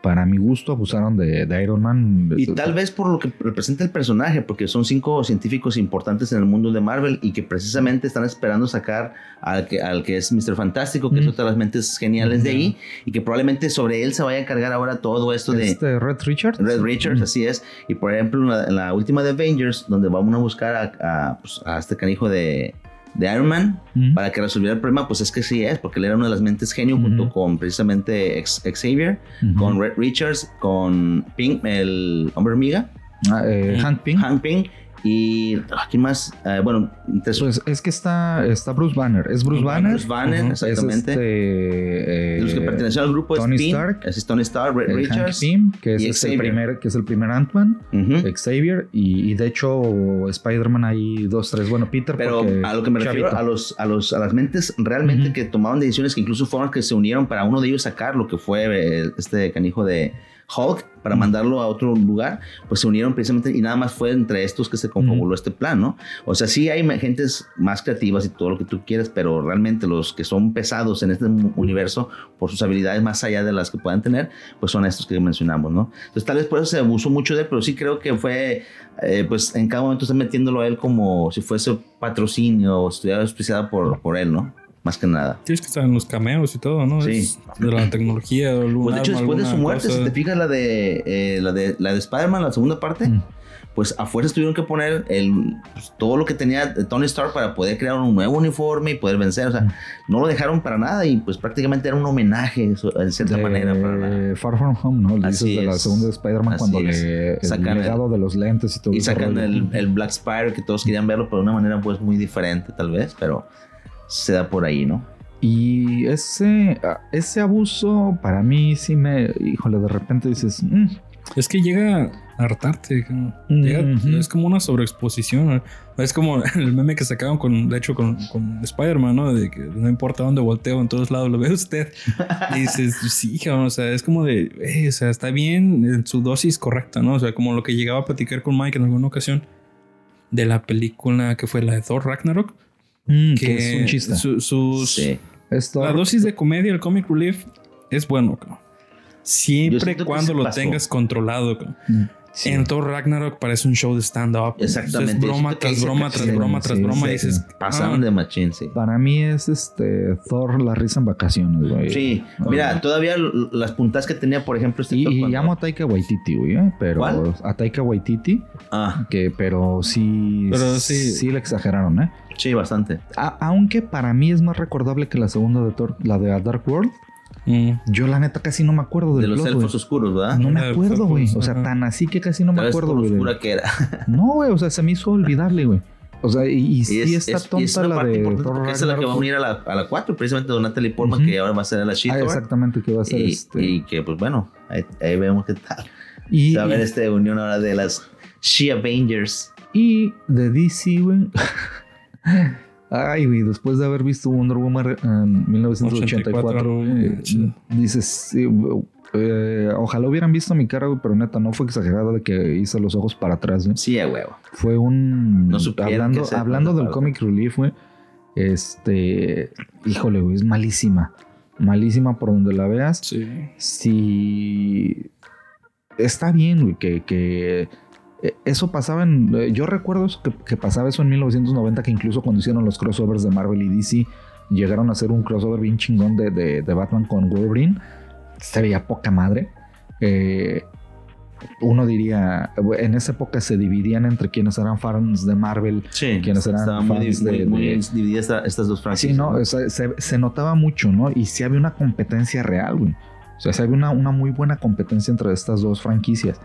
para mi gusto abusaron de, de Iron Man. Y tal vez por lo que representa el personaje, porque son cinco científicos importantes en el mundo de Marvel y que precisamente están esperando sacar al que, al que es Mr. Fantástico, que es otra de las mentes geniales de ahí, y que probablemente sobre él se vaya a cargar ahora todo esto de... Este Red Richards. Red Richards, Mm. así es. Y por ejemplo, en la, en la última de Avengers, donde vamos a buscar a, a, pues, a este canijo de, de Iron Man para que resolviera el problema, pues es que sí es, porque él era una de las mentes genio junto con precisamente Ex- Xavier, Ujú. con Red Richards, con Pink, el hombre hormiga, Ah, eh, Hank Pym. Hank Pink y ah, ¿quién más? Eh, bueno, Pues es que está, está Bruce Banner. Es Bruce Banner. Bruce Banner, exactamente. Es este, eh, los que pertenecían al grupo Tony Stark, es Tony Stark, Red el Richards. Pym, que es, es el Xavier. primer, que es el primer Ant-Man. Ujú. Xavier y, y de hecho Spider-Man hay dos, tres. Bueno, Peter Pero a lo que me refiero, chavito. a, los, a, los, a las mentes realmente que tomaban decisiones que incluso fueron las que se unieron para uno de ellos sacar lo que fue eh, este canijo de Hulk para mandarlo a otro lugar, pues se unieron precisamente y nada más fue entre estos que se confabuló este plan, ¿no? O sea, sí hay gentes más creativas y todo lo que tú quieras, pero realmente los que son pesados en este universo por sus habilidades más allá de las que puedan tener, pues son estos que mencionamos, ¿no? Entonces tal vez por eso se abusó mucho de él, pero sí creo que fue, eh, pues en cada momento está metiéndolo a él como si fuese patrocinio o estuviera auspiciada por, por él, ¿no? Más que nada. Tienes que estar en los cameos y todo, ¿no? Sí. Es de la tecnología. Pues de hecho, arma, después de su muerte, cosa. si te fijas la de, eh, la de, la de Spider-Man, la segunda parte, Mm. pues a fuerzas tuvieron que poner el, pues, todo lo que tenía Tony Stark para poder crear un nuevo uniforme y poder vencer. O sea, Mm. no lo dejaron para nada y pues prácticamente era un homenaje de cierta de manera. Para la- Far From Home, ¿no? Le Así dices de la segunda de Spider-Man cuando es. le Sacan el- legado de los lentes y todo y sacan el, el Black Spider que todos querían verlo, pero de una manera pues muy diferente tal vez, pero se da por ahí, ¿no? Y ese, ese abuso para mí sí me, híjole, de repente dices, mm". es que llega a hartarte, es como una sobreexposición. Es como el meme que sacaron con, de hecho, con, con Spider-Man, ¿no? De que no importa dónde volteo, en todos lados lo ve usted. Y dices, sí, o sea, es como de, o sea, está bien en su dosis correcta, ¿no? O sea, como lo que llegaba a platicar con Mike en alguna ocasión de la película que fue la de Thor Ragnarok. Mm, que, es un chiste. sus, La dosis de comedia, el comic relief, es bueno. Siempre cuando lo tengas controlado. Mm. En Thor Ragnarok parece un show de stand-up. Exactamente. Es broma tras broma, tras broma, tras broma. y dices, pasaron ah". de machín, sí. Para mí es este Thor la risa en vacaciones, güey. Sí. Mira, todavía las puntas que tenía, por ejemplo, este Y, y llamo a Taika Waititi, güey, ¿eh? pero a Taika Waititi. Ah. Que, pero sí, pero sí. Sí le exageraron, ¿eh? Sí, bastante. aunque para mí es más recordable que la segunda de Thor, la de A Dark World. Mm. Yo la neta casi no me acuerdo de los elfos oscuros, ¿verdad? No me acuerdo, güey. O sea, tan así que casi no me acuerdo, güey. oscura que era. no, güey, o sea, se me hizo olvidable, güey. O sea, y, sí está tonta la de Thor Esa es la que va a unir a la, a la 4, precisamente Don Natalie Portman, que ahora va a ser a la she ah, exactamente, que va a ser y, este. Y que, pues bueno, ahí, vemos qué tal. Y, a ver esta unión ahora de las She Avengers. Y de DC, güey. Ay, güey, después de haber visto Wonder Woman en 1984, eh, dices, eh, ojalá hubieran visto mi cara, güey, pero neta, no fue exagerada de que hice los ojos para atrás, güey. Sí, a huevo. Fue un... No hablando hablando del comic relief, güey, este, híjole, güey, es malísima. Malísima por donde la veas. Sí. Si... Está bien, güey, que... que eso pasaba en. Eh, yo recuerdo que, pasaba eso en 1990, que incluso cuando hicieron los crossovers de Marvel y DC, llegaron a hacer un crossover bien chingón de, de, Batman con Wolverine. Se veía poca madre. Eh, uno diría, en esa época se dividían entre quienes eran fans de Marvel y quienes eran fans de, divididas estas dos franquicias. Sí, no, se, notaba mucho, ¿no? Y sí había una competencia real, güey. O sea, sí había una, una muy buena competencia entre estas dos franquicias.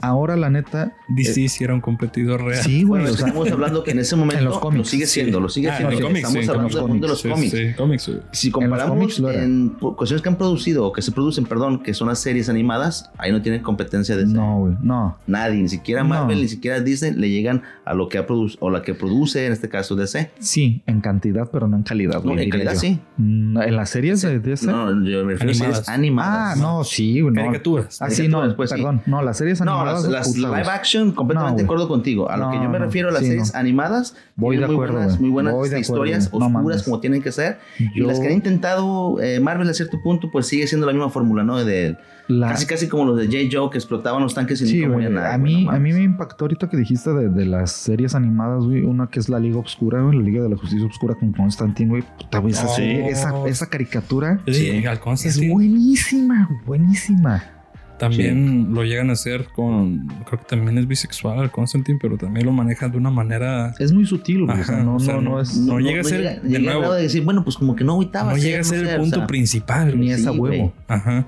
Ahora, la neta. DC eh, era un competidor real. Sí, güey. estamos hablando que en ese momento los cómics, lo sigue siendo, lo sigue ah, siendo. estamos hablando del mundo de los cómics. si comparamos en, cuestiones que han producido o que se producen, perdón, que son las series animadas, ahí no tienen competencia de No, güey, no. Nadie, ni siquiera Marvel, ni siquiera Disney le llegan a lo que ha producido o la que produce, en este caso DC. Sí, en cantidad, pero no en calidad. No, en calidad sí. Mm, en las series de DC. No, yo me refiero a series animadas. Ah, no, sí, güey. Caricaturas. Ah, sí, no, después, perdón. No, las series animadas las live action, completamente de acuerdo contigo. A lo que yo me refiero a las series animadas, voy de muy acuerdo. Buenas, muy buenas historias oscuras como tienen que ser. Y las que han intentado eh, Marvel a cierto punto, pues sigue siendo la misma fórmula, ¿no? De, Casi, casi como los de J. Joe que explotaban los tanques y nunca morían nada. A mí, a mí me impactó ahorita que dijiste de, las series animadas, güey. Una que es la Liga Obscura, güey. La Liga de la Justicia Obscura con Constantine, güey. Puta, güey. Esa, esa, caricatura sí, es buenísima, buenísima. También lo llegan a hacer con. Creo que también es bisexual el Constantine, pero también lo manejan de una manera. Es muy sutil, güey. no, no, no, es. No, llega a ser. de nuevo, de decir, bueno, pues como que no agüitaba. No llega a ser el punto principal. Ni esa huevo. Ajá.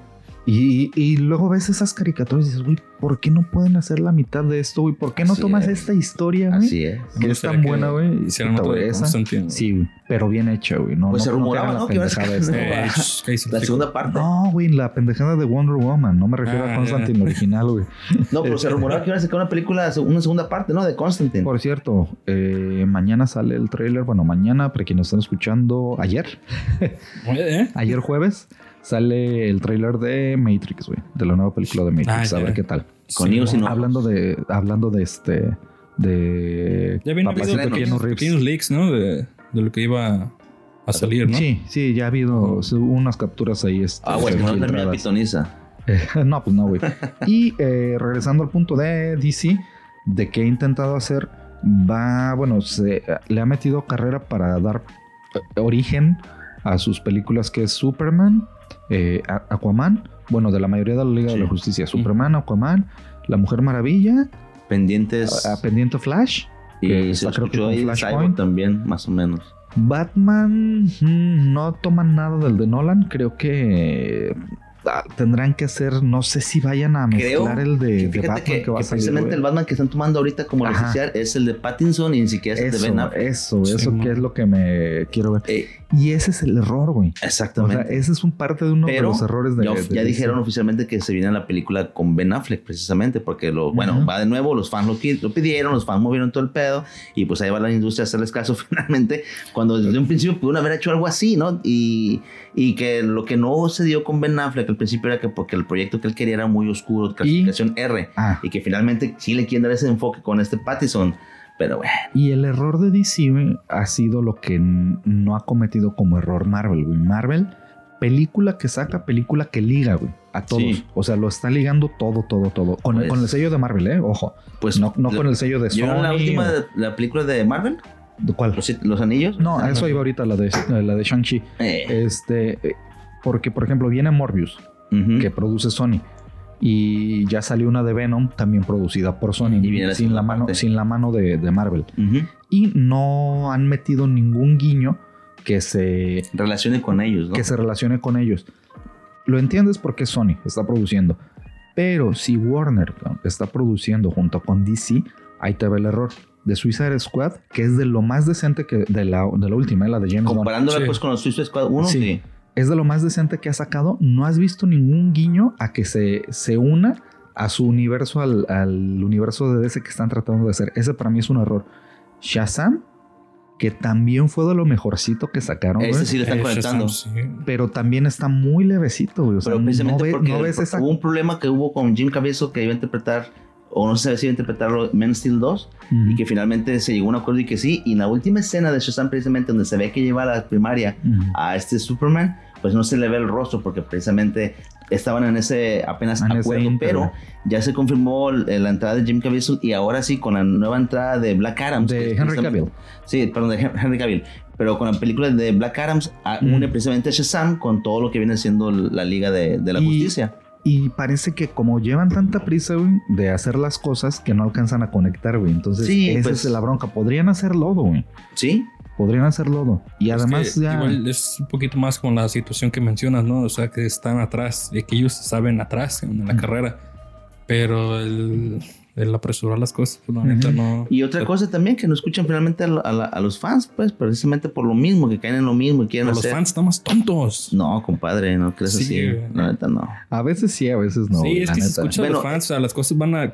Y, y, luego ves esas caricaturas y dices, güey, ¿por qué no pueden hacer la mitad de esto, güey? ¿Por qué no tomas esta historia, güey? Así es. Que es tan buena, güey. Hicieron otra esa. Sí, güey. Pero bien hecha, güey. No, pues no, se rumoraba, ¿no? Que iba a ser la segunda parte. No, güey, la pendejada de Wonder Woman. No me refiero a ah, Constantine original, güey. No, pero se rumoraba que iban a sacar una película, una segunda parte, ¿no? De Constantine. Por cierto, eh, mañana sale el tráiler. Bueno, mañana, para quienes están escuchando, ayer. ¿Eh? ayer jueves sale el tráiler de Matrix, güey, de la nueva película de Matrix, a ver qué tal. Con ellos no. Hablando de, hablando de este, de ya viene habido pequeños, pequeños leaks, ¿no? De, de, lo que iba a salir, ¿no? Sí, sí, ya ha habido unas capturas ahí. Este, ah, güey, no termina pitoniza. no, pues no, güey. y eh, regresando al punto de DC, de que he intentado hacer, va, bueno, se, le ha metido carrera para dar eh, origen a sus películas que es Superman, eh, Aquaman, bueno, de la mayoría de la Liga de la Justicia, Superman, Aquaman, La Mujer Maravilla, pendientes, a, pendiente Flash, y se creo que Flashpoint. También, más o menos. Batman mm, no toman nada del de Nolan, creo que tendrán que hacer, no sé si vayan a mezclar el de, que, Batman que, va a salir, Precisamente el Batman que están tomando ahorita como oficial es el de Pattinson y ni siquiera es el de Ben Affleck. Eso, eso que es lo que me quiero ver. Eh, Y ese es el error, güey. Exactamente. O sea, ese es un parte de uno de los errores de, ya, de ya dijeron oficialmente que se viene la película con Ben Affleck, precisamente, porque lo, bueno, va de nuevo, los fans lo, lo, pidieron, los fans movieron todo el pedo, y pues ahí va la industria a hacerles caso finalmente, cuando desde un principio pudieron haber hecho algo así, ¿no? Y, y que lo que no se dio con Ben Affleck al principio era que porque el proyecto que él quería era muy oscuro, clasificación R, ah. y que finalmente sí le quieren dar ese enfoque con este Pattison pero bueno. Y el error de DC ha sido lo que no ha cometido como error Marvel, güey. Marvel, película que saca, película que liga, güey. A todos. O sea, lo está ligando todo, todo, todo. Con, pues con, el sello de Marvel, ¿eh? Ojo. Pues no, no con el sello de Sony. la última la película de Marvel? ¿De ¿Cuál? ¿Los, anillos? No, a eso iba ahorita la de, la de Shang-Chi. Eh. Este, eh, porque, por ejemplo, viene Morbius, que produce Sony. Y ya salió una de Venom, también producida por Sony, sin, la mano, sin la mano de, Marvel. Y no han metido ningún guiño que se relacione con ellos, ¿no? Que se relacione con ellos. Lo entiendes porque Sony está produciendo. Pero si Warner está produciendo junto con DC, ahí te ve el error. De Suicide Squad, que es de lo más decente que de la, de la última, la de James Comparándola pues con los Suicide Squad 1, sí es de lo más decente que ha sacado. No has visto ningún guiño a que se, se una a su universo, al, universo de DC que están tratando de hacer. Ese para mí es un error. Shazam, que también fue de lo mejorcito que sacaron. Ese sí le están conectando. Pero también está muy levecito, güey. O sea, no, ves esa... hubo un problema que hubo con Jim Caviezel que iba a interpretar o no sé si iba a interpretarlo Men Steel 2 y que finalmente se llegó a un acuerdo y que sí y en la última escena de Shazam precisamente donde se ve que lleva a la primaria a este Superman pues no se le ve el rostro porque precisamente estaban en ese apenas acuerdo, pero ya se confirmó la entrada de Jim Caviezel y ahora sí con la nueva entrada de Black Adams. De Henry Cavill. Sí, perdón, de Henry Cavill. Pero con la película de Black Adams une precisamente a Shazam con todo lo que viene siendo la Liga de, la Justicia. Y parece que como llevan tanta prisa, güey, de hacer las cosas que no alcanzan a conectar, güey. Entonces, sí, esa pues es la bronca. Podrían hacer lodo, güey. Sí, podrían hacerlo. Y además ya... Igual es un poquito más con la situación que mencionas, ¿no? O sea, que están atrás, y que ellos saben atrás en la carrera. Pero el, el, apresurar las cosas, pues la no... Y otra cosa también, que no escuchan finalmente a, los fans, pues, precisamente por lo mismo, que caen en lo mismo y quieren Pero los fans están más tontos. No, compadre, no crees así. La neta no. A veces sí, a veces no. Sí, es que se escuchan a los fans, o sea, las cosas van a...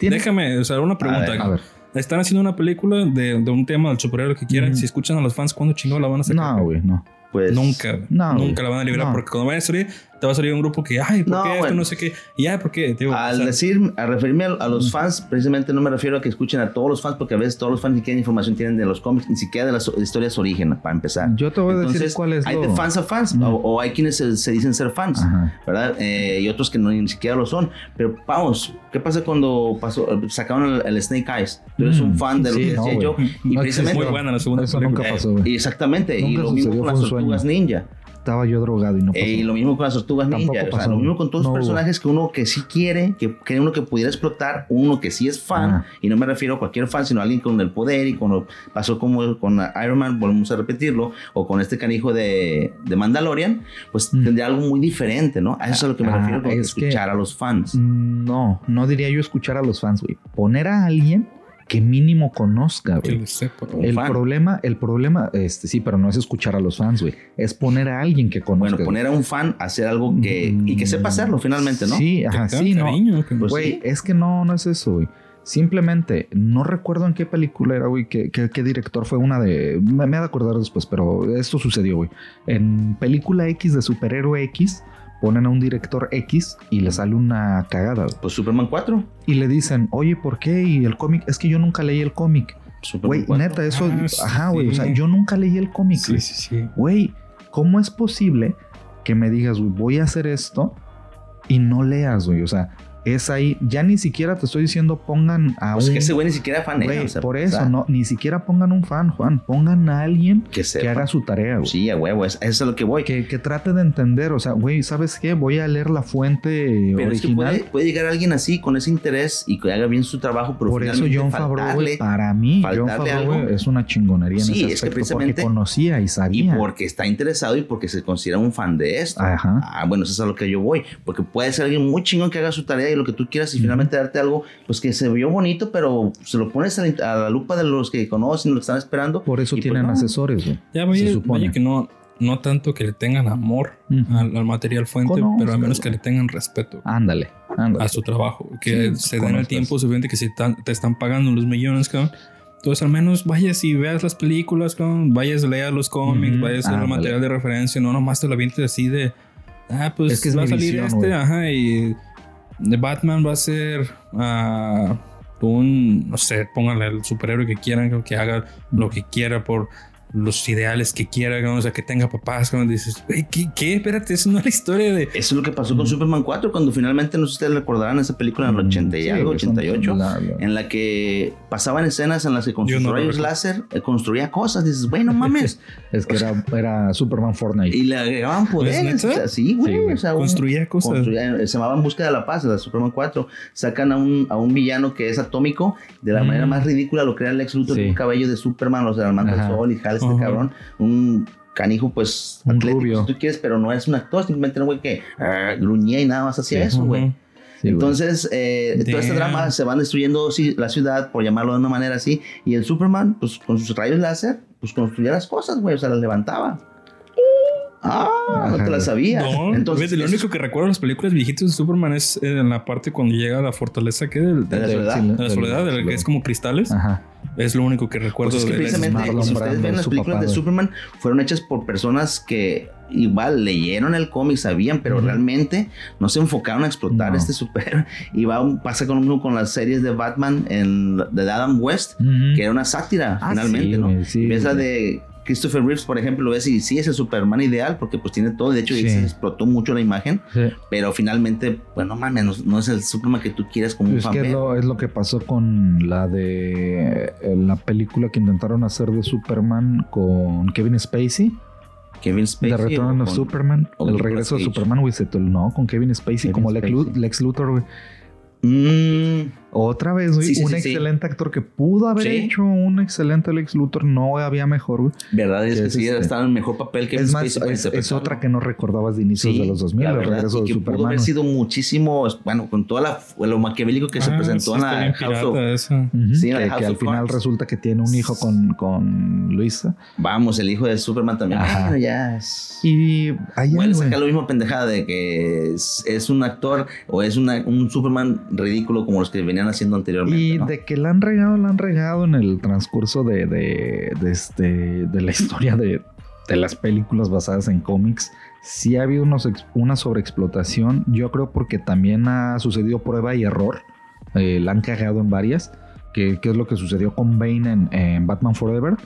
Déjame, o sea, una pregunta. a ver están haciendo una película de, de un tema del superhéroe que quieran. Si escuchan a los fans, ¿cuándo chingón la van a sacar? No, güey, no. Pues, nunca, nunca la van a liberar porque cuando vayan a salir te va a salir un grupo que, ay, ¿por qué esto no sé qué? Y ay, ¿por qué? al decir, a referirme a, los fans, precisamente no me refiero a que escuchen a todos los fans, porque a veces todos los fans ni quieren información tienen de los cómics, ni siquiera de las historias origen, para empezar. Yo te voy a decir cuál es. Hay de fans a fans, o, hay quienes se, dicen ser fans, ¿verdad? Eh, y otros que no, ni siquiera lo son. Pero vamos, ¿qué pasa cuando pasó, sacaron el, Snake Eyes? Tú eres un mm, fan de lo que decía yo. Y precisamente. Muy buena la segunda Eso nunca pasó, exactamente. y lo mismo con las tortugas ninja estaba yo drogado y no pasó. y lo mismo con las tortugas ninja. O sea, lo mismo con todos los personajes que uno que sí quiere, que, que uno que pudiera explotar, uno que sí es fan. Y no me refiero a cualquier fan, sino a alguien con el poder. Y cuando pasó como con Iron Man, volvemos a repetirlo, o con este canijo de, de Mandalorian, pues mm. tendría algo muy diferente, ¿no? A eso es a lo que me ah, refiero con escuchar a los fans. No, no diría yo escuchar a los fans, güey. Poner a alguien que mínimo conozca, güey. el problema, el problema, este sí, pero no es escuchar a los fans, güey. Es poner a alguien que conozca. Bueno, poner a un fan a hacer algo que y que sepa hacerlo finalmente, ¿no? Sí, ajá, sí, no. Pues güey, es que no, no es eso, güey. Simplemente, no recuerdo en qué película era, güey, qué, qué, director fue una de... Me, me he de acordar después, pero esto sucedió, güey. En película X de superhéroe X, ponen a un director X y le sale una cagada. Pues Superman 4. Y le dicen, oye, ¿por qué? Y el cómic, es que yo nunca leí el cómic. Güey, neta, eso, ah, ajá, güey, o sea, yo nunca leí el cómic. Sí, sí, sí. Güey, ¿cómo es posible que me digas, güey, voy a hacer esto y no leas, güey? O sea, es ahí. Ya ni siquiera te estoy diciendo pongan a pues un. que ese güey ni siquiera fan güey, Por eso, no, ni siquiera pongan un fan, Juan. Pongan a alguien que, haga su tarea, güey. Sí, a huevo, eso es lo que voy. Que, que, trate de entender, o sea, güey, ¿sabes qué? Voy a leer la fuente pero original. Es que puede, llegar alguien así, con ese interés y que haga bien su trabajo, pero Por eso John Favreau, güey, para mí, John Favreau es una chingonería en ese aspecto, es que porque conocía y sabía. Y porque está interesado y porque se considera un fan de esto. Ajá. Ah, bueno, eso es a lo que yo voy. Porque puede ser alguien muy chingón que haga su tarea y lo que tú quieras y finalmente darte algo, pues que se vio bonito, pero se lo pones a la, lupa de los que conocen, lo que están esperando. Por eso pues, tienen no. asesores, güey. Ya se vaya, supone. vaya que no, no tanto que le tengan amor al, al material fuente, pero al menos que le tengan respeto Ándale, ándale. a su trabajo. Que Sí, se den el tiempo suficiente que si tan- te están pagando los millones, cabrón. Entonces al menos vayas y veas las películas, cabrón. Vayas, leas los cómics, vayas a ver el material de referencia. No nomás te lo avientes así de... Ah, pues Es que es va a salir visión, este, güey. ajá, y... De Batman va a ser... ah, un... No sé, pónganle el superhéroe que quieran, que haga lo que quiera por los ideales que quiera, cabrón, o sea, que tenga papás, como dices, "Güey, ¿qué, ¿qué? Espérate, eso no es la historia de... Eso es lo que pasó con Superman 4 cuando finalmente, no sé si ustedes recordarán esa película en el 80 y Sí, algo, güey, son- 88, la- la- en la que pasaban escenas en las que con sus no rayos recuerdo. láser eh, construía cosas. Dices, bueno, mames. Es que era, era Superman Fortnite. y le agregaban poderes. O sea, sí, güey. Sí, güey. o sea, un- Construía cosas. construía- se llamaba En Busca de la Paz, la Superman 4. Sacan a un, a un villano que es atómico. De la Mm. manera más ridícula lo crea el ex Luthor Sí. con un cabello de Superman, o sea, el manto del sol y jala este Ajá. cabrón. Un canijo, pues, Un atlético, rubio. si tú quieres, pero no es un actor, simplemente era un güey que ah, gruñía y nada más hacía Sí. eso, güey. Ujú. Sí, güey. Entonces, eh, todo este drama se van destruyendo sí, la ciudad, por llamarlo de una manera así. Y el Superman, pues con sus rayos láser, pues construía las cosas, güey, o sea, las levantaba. Ah, no te Ajá. la sabía. No, Entonces, fíjate, lo eso- único que recuerdo de las películas viejitas de Superman es eh, en la parte cuando llega a la fortaleza que del, De la de, soledad. sí, de la soledad, de la que es como cristales. Ajá. Es lo único que recuerdo Pues es que de precisamente, Marlon si ustedes Brando, ven las películas papá, de. Superman, fueron hechas por personas que igual leyeron el cómic, sabían, pero realmente no se enfocaron a explotar No. este superhéroe. Y va, pasa con lo mismo con las series de Batman en, de Adam West, que era una sátira, Ah, finalmente, sí, ¿no? sí, ves la güey. de Christopher Reeves, por ejemplo, lo ves y sí es el Superman ideal, porque pues tiene todo, de hecho Sí. se explotó mucho la imagen, Sí. pero finalmente, pues no mames, no, no es el Superman que tú quieres como un Es que es lo, es lo que pasó con la de eh, la película que intentaron hacer de Superman con Kevin Spacey, Kevin Spacey. The Return of Superman, o el regreso de. Superman, güey, se no, con Kevin Spacey Kevin como Spacey. Lex Luthor, güey. Mm, Otra vez, güey, Sí, sí, un sí, sí. excelente actor que pudo haber Sí. hecho un excelente Lex Luthor, no había mejor, güey. verdad es Que que es sí, este- estaba en el mejor papel que Es más, es, es otra que no recordabas de inicios de los 2000, el regreso de que pudo Superman. haber sido muchísimo, bueno, con toda la lo maquiavélico que se Ah, presentó sí, en la House of- eso. Ujú, Sí, la que, de House que al final Cards. resulta que tiene un hijo con, con Luisa. Vamos, el hijo de Superman también. Ajá. Bueno, ya es. Y ahí Bueno, saca lo mismo pendejada de que es, es un actor o es una- un Superman ridículo como los que venían haciendo anteriormente. Y ¿no? de que la han regado, la han regado en el transcurso de, de, de este, de la historia de, de las películas basadas en cómics. Sí ha habido unos una sobreexplotación. Yo creo porque también ha sucedido prueba y error. Eh, la han cagado en varias. Que, que es lo que sucedió con Bane en, en Batman Forever.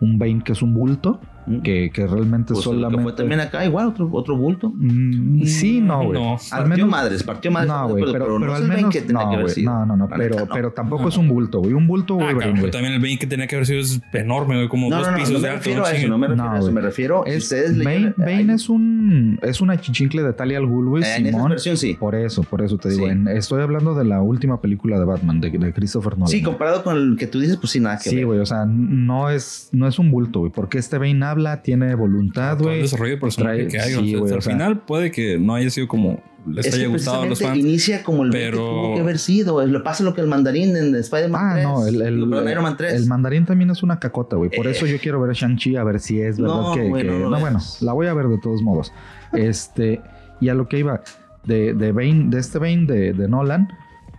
Un Bane que es un bulto. Mm. Que, que realmente Pues, que solamente. fue también acá, igual, otro, otro bulto. Mm, sí, no, güey. No. Al partió menos- madres, partió madres. No, güey, pero, pero, no al es el Bane menos. que tenía no, que haber sido. no, no, no, pero, no. pero tampoco es un bulto, güey. Un bulto Ah, güey. también el Bane que tenía que haber sido es enorme, güey, como No, dos no, no, pisos no de alto. a no me refiero No, a eso, me refiero si Es, ustedes Bane, es un es una chichincle de Talia al Ghul, güey, en esa versión sí. Por eso, por eso te digo. En- estoy hablando de la última película de Batman, de, de Christopher Nolan. Sí, comparado con el que tú dices, pues sí, nada que Sí, güey, o sea, no es, no es un bulto, güey, porque este Bane habla, tiene voluntad, el güey. desarrollo de personaje Trae- que hay. sí, o sea, güey, al o sea- final puede que no haya sido como les Es haya que gustado a los fans. inicia como el pero- que tuvo que haber sido. Le pasa lo que el mandarín en Spider-Man Ah, 3. no, el, el, Iron Man 3. el mandarín también es una cacota, güey. Por Eh. eso yo quiero ver a Shang-Chi a ver si es verdad No, que. que- no lo no, bueno, la voy a ver de todos modos. Este, y a lo que iba, de, de Bane, de este Bane de, de Nolan,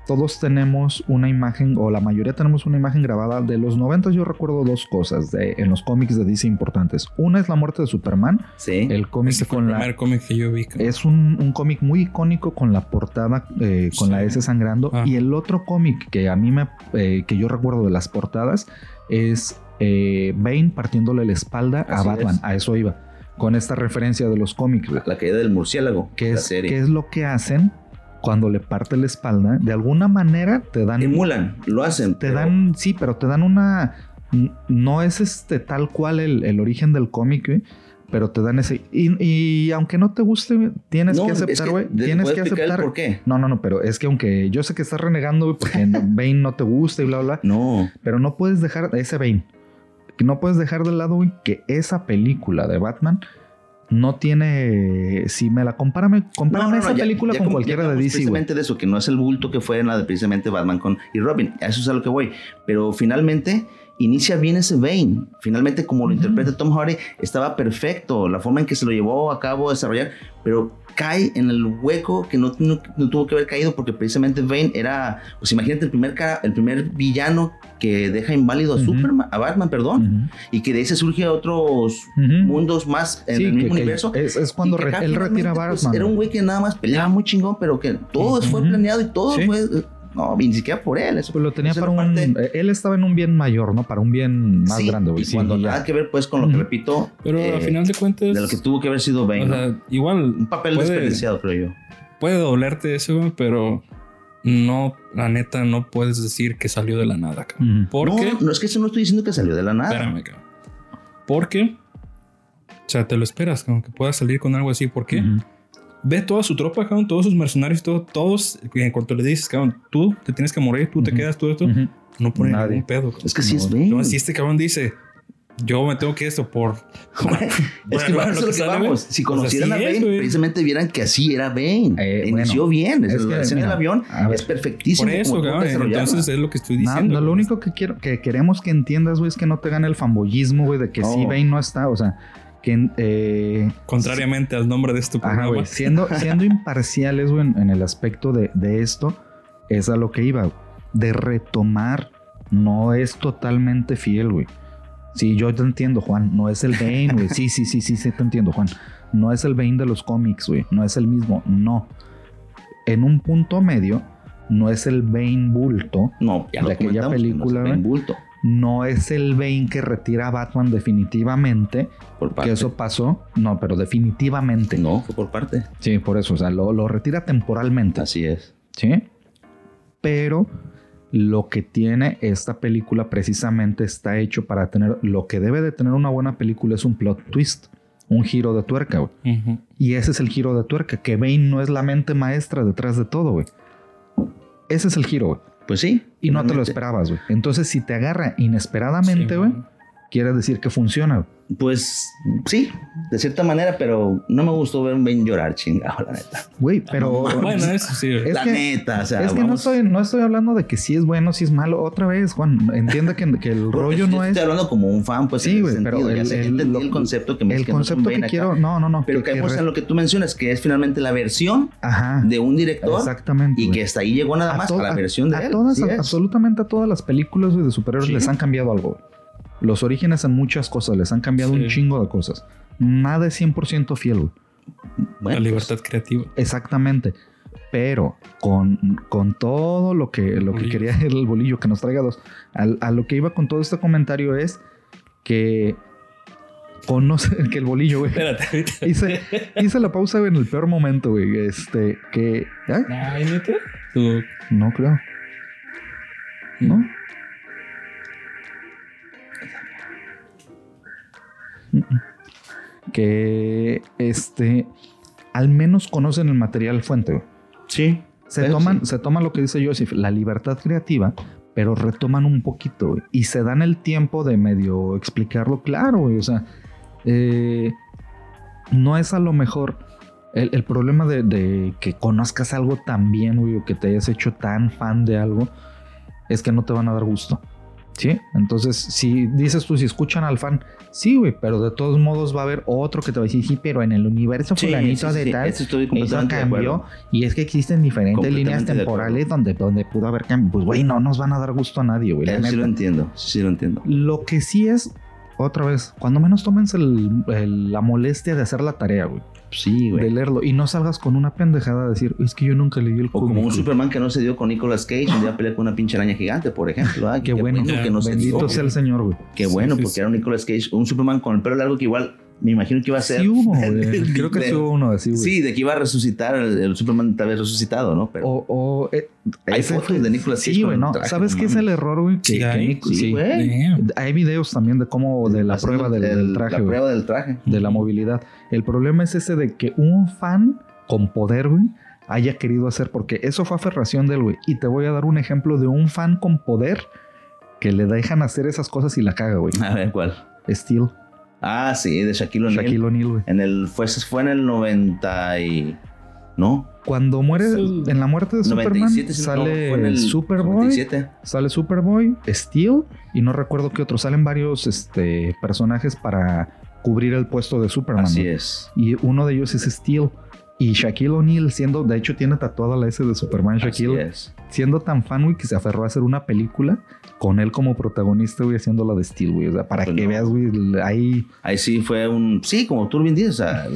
todos tenemos una imagen, o la mayoría tenemos una imagen grabada de los 90. Yo recuerdo dos cosas de, en los cómics de DC importantes. Una es la muerte de Superman, sí. el cómic fue con el la. primer cómic que yo vi. Es un, un cómic muy icónico con la portada eh, con Sí. la S sangrando. Ah. Y el otro cómic que a mí me eh, que yo recuerdo de las portadas es eh, Bane partiéndole la espalda a Batman. es. A eso iba. Con esta referencia de los cómics. güey. La caída del murciélago. ¿Qué la es, serie. qué es lo que hacen cuando le parte la espalda? De alguna manera te dan. Emulan, lo hacen. Te pero- dan, sí, pero te dan una. No es este tal cual el, el origen del cómic, güey, pero te dan ese. Y, y aunque no te guste, tienes No, que aceptar, güey. ¿te Tienes que aceptar. ¿Por qué? No, no, no, pero es que aunque yo sé que estás renegando, güey, porque Bane no te gusta y bla, bla, No. pero no puedes dejar ese Bane. No puedes dejar de lado, güey, que esa película de Batman no tiene. Si me la compárame, compárame esa película con cualquiera de DC. Precisamente de eso, que no es el bulto que fue en la de precisamente Batman con y Robin. eso es a lo que voy. Pero finalmente inicia bien ese Bane. Finalmente, como lo interpreta Tom Hardy, estaba perfecto. La forma en que se lo llevó a cabo a desarrollar, pero cae en el hueco que no, tuvo que haber caído porque precisamente Bane era, pues imagínate el primer cara, el primer villano que deja inválido a Superman, a Batman, perdón, y que de ahí se surge otros mundos más en el mismo universo. Es, cuando él retira a pues, Batman. era un güey que nada más peleaba muy chingón, pero que todo fue planeado y todo fue no, ni siquiera por él. Eso, pues lo tenía para un. Eh, él estaba en un bien mayor, ¿no? Para un bien más grande, Y cuando nada que ver, pues, con lo que repito. Pero al eh, final de cuentas. De lo que tuvo que haber sido Bane. O sea, igual. Un papel desperdiciado, creo yo. Puede dolerte eso, pero no, la neta, no puedes decir que salió de la nada, cabrón. Porque. No, no es que eso no estoy diciendo que salió de la nada. Espérame, cabrón. Porque. O sea, te lo esperas, como que puedas salir con algo así. ¿Por qué? ve toda su tropa, cabrón, todos sus mercenarios, todo, todos, en cuanto le dices, cabrón, tú te tienes que morir, tú te quedas, todo esto, no pone ningún pedo. Es que si es bien. No, si este cabrón dice, yo me tengo que esto por. es que bueno, lo que vamos. Si conocieran a Bane, precisamente vieran que así era Bane. Eh, Inició bien. Es la escena del avión es perfectísimo. Por eso, cabrón. Entonces es lo que estoy diciendo. No, lo único que quiero, que queremos que entiendas, güey, es que no te gane el fanboyismo, güey, de que sí Bane no está. O sea, eh, Contrariamente al nombre de este programa. siendo, siendo imparciales, güey, en, el aspecto de, esto, es a lo que iba, de retomar, no es totalmente fiel, güey. Sí, yo te entiendo, Juan, no es el Bane, güey. Sí, sí, sí, sí, sí, te entiendo, Juan. No es el Bane de los cómics, güey. No es el mismo, no. En un punto medio, no es el Bane bulto no, de aquella película. No bulto no es el Bane que retira a Batman definitivamente. Por parte. Que eso pasó. No, pero definitivamente. No, fue por parte. Sí, por eso. O sea, lo, lo retira temporalmente. Así es. Sí. Pero lo que tiene esta película precisamente está hecho para tener. Lo que debe de tener una buena película es un plot twist. Un giro de tuerca, güey. Y ese es el giro de tuerca. Que Bane no es la mente maestra detrás de todo, güey. Ese es el giro, güey. Pues sí. Y no te lo esperabas, güey. Entonces, si te agarra inesperadamente, güey, quiere decir que funciona. Pues sí, de cierta manera, pero no me gustó ver un Ben llorar, chingado, la neta. Güey, pero. bueno, eso sí. la neta, o sea. Es que no, estoy, no estoy hablando de que si es bueno, si es malo. Otra vez, Juan, entiende que, que el rollo no es. Estoy hablando como un fan, pues. Sí, güey, pero. El, el, el, concepto que me El concepto que, quiero. No, no, no. Pero que, caemos en lo que tú mencionas, que es finalmente la versión de un director. Exactamente. Y que hasta ahí llegó nada más a, la versión de a él. Todas, absolutamente a todas las películas de superhéroes les han cambiado algo. Los orígenes en muchas cosas les han cambiado un chingo de cosas. Nada es 100% fiel. la libertad creativa. Exactamente. Pero con, con todo lo que, lo que quería el bolillo que nos traiga dos, a, lo que iba con todo este comentario es que conoce que el bolillo, güey. Espérate, Hice, hice, la pausa en el peor momento, güey. Este, que. ¿eh? Ay, ¿neta? No creo. ¿No? Que este al menos conocen el material fuente. Sí. Se toman, se toma lo que dice Joseph, la libertad creativa, pero retoman un poquito y se dan el tiempo de medio explicarlo claro, O sea, eh, no es a lo mejor el, problema de, que conozcas algo tan bien, o que te hayas hecho tan fan de algo, es que no te van a dar gusto. ¿Sí? Entonces, si dices tú, si escuchan al fan, sí, güey, pero de todos modos va a haber otro que te va a decir, sí, pero en el universo fulanito de tal, eso cambió. Y es que existen diferentes líneas temporales donde, donde pudo haber cambio. Pues, güey, no nos van a dar gusto a nadie, güey. Sí lo entiendo, sí lo entiendo. Lo que sí es, otra vez, cuando menos tómense la molestia de hacer la tarea, güey. Sí, güey. De leerlo. Y no salgas con una pendejada de decir, es que yo nunca leí el O como un Superman que no se dio con Nicolas Cage, un día peleó con una pinche araña gigante, por ejemplo. Qué, bueno. que no Bendito sea el Señor, güey. Qué bueno, porque era un Nicolas Cage, un Superman con el pelo largo que igual me imagino que iba a ser. Sí hubo, Creo que sí hubo uno así, güey. Sí, de que iba a resucitar el, Superman tal vez resucitado, ¿no? Pero o, eh, hay fotos de Nicolas Cage. Sí, güey, no. ¿Sabes qué es el error, güey? sí, hay, sí, Hay videos también de cómo, de la prueba del, traje. La prueba del traje. De la movilidad. El problema es ese de que un fan con poder, güey, haya querido hacer, porque eso fue aferración del güey. Y te voy a dar un ejemplo de un fan con poder que le dejan hacer esas cosas y la caga, güey. A ver, ¿cuál? Steel. Ah, sí, de Shaquille O'Neal. Shaquille O'Neal, güey. En el, fue, fue en el 90 y... ¿No? Cuando muere, Sí. en la muerte de Superman, 97, si no, sale fue en el Superboy, 97. sale Superboy, Steel, y no recuerdo qué otro. Salen varios este, personajes para cubrir el puesto de Superman. Así güey. es. Y uno de ellos es Steel. Y Shaquille O'Neal, siendo, de hecho, tiene tatuada la S de Superman Así Shaquille, es. siendo tan fan, güey, que se aferró a hacer una película con él como protagonista, güey, haciendo la de Steel, güey. O sea, para Pues que no. veas, güey, ahí, Ahí sí fue un... Sí, como tú bien dices, o sea,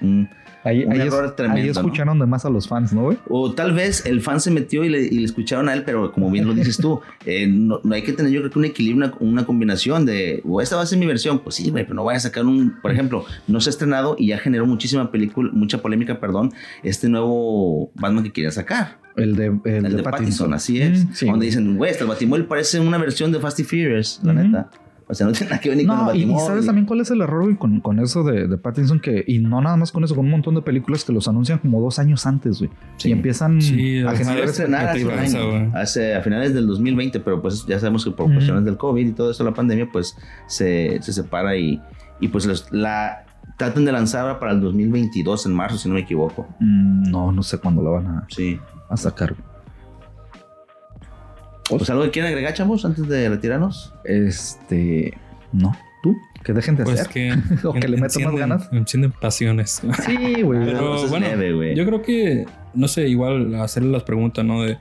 un- ahí, Un ahí error es- tremendo, ahí ¿no? escucharon de más a los fans, ¿no, güey? O tal vez el fan se metió y le, y le escucharon a él, pero como bien lo dices tú, eh, no, no hay que tener yo creo que un equilibrio, una, una combinación de, o esta va a ser mi versión, pues sí, güey, pero no vaya a sacar un, por ejemplo, no se ha estrenado y ya generó muchísima película, mucha polémica, perdón, este nuevo Batman que quería sacar, El de, el el, de, Pattinson, así es, Mm, sí, donde dicen, güey, hasta el Batimóvil parece una versión de Fast y Furious, la Ujú. neta. O sea, no tiene nada que ver ni con el No, y, Batimóvil. sabes también cuál es el error con, con eso de, de Pattinson que, y no nada más con eso, con un montón de películas que los anuncian como dos años antes, güey. Sí. Y empiezan Sí, a generar estrenar hace, hace a finales del 2020, pero pues ya sabemos que por cuestiones del COVID y todo eso, la pandemia, pues se, se separa y, y pues los- la tratan de lanzar ahora para el 2022 en marzo, si no me equivoco. Mm, no, no sé cuándo la van a, Sí. a sacar. Pues algo que quieren agregar, chavos, antes de retirarnos. Este, no, tú, que dejen de Pues hacer. que. O que le metan más ganas. Encienden pasiones. Sí, güey. Pero bueno, leve, güey. yo creo que, no sé, igual hacerle las preguntas, ¿no? De,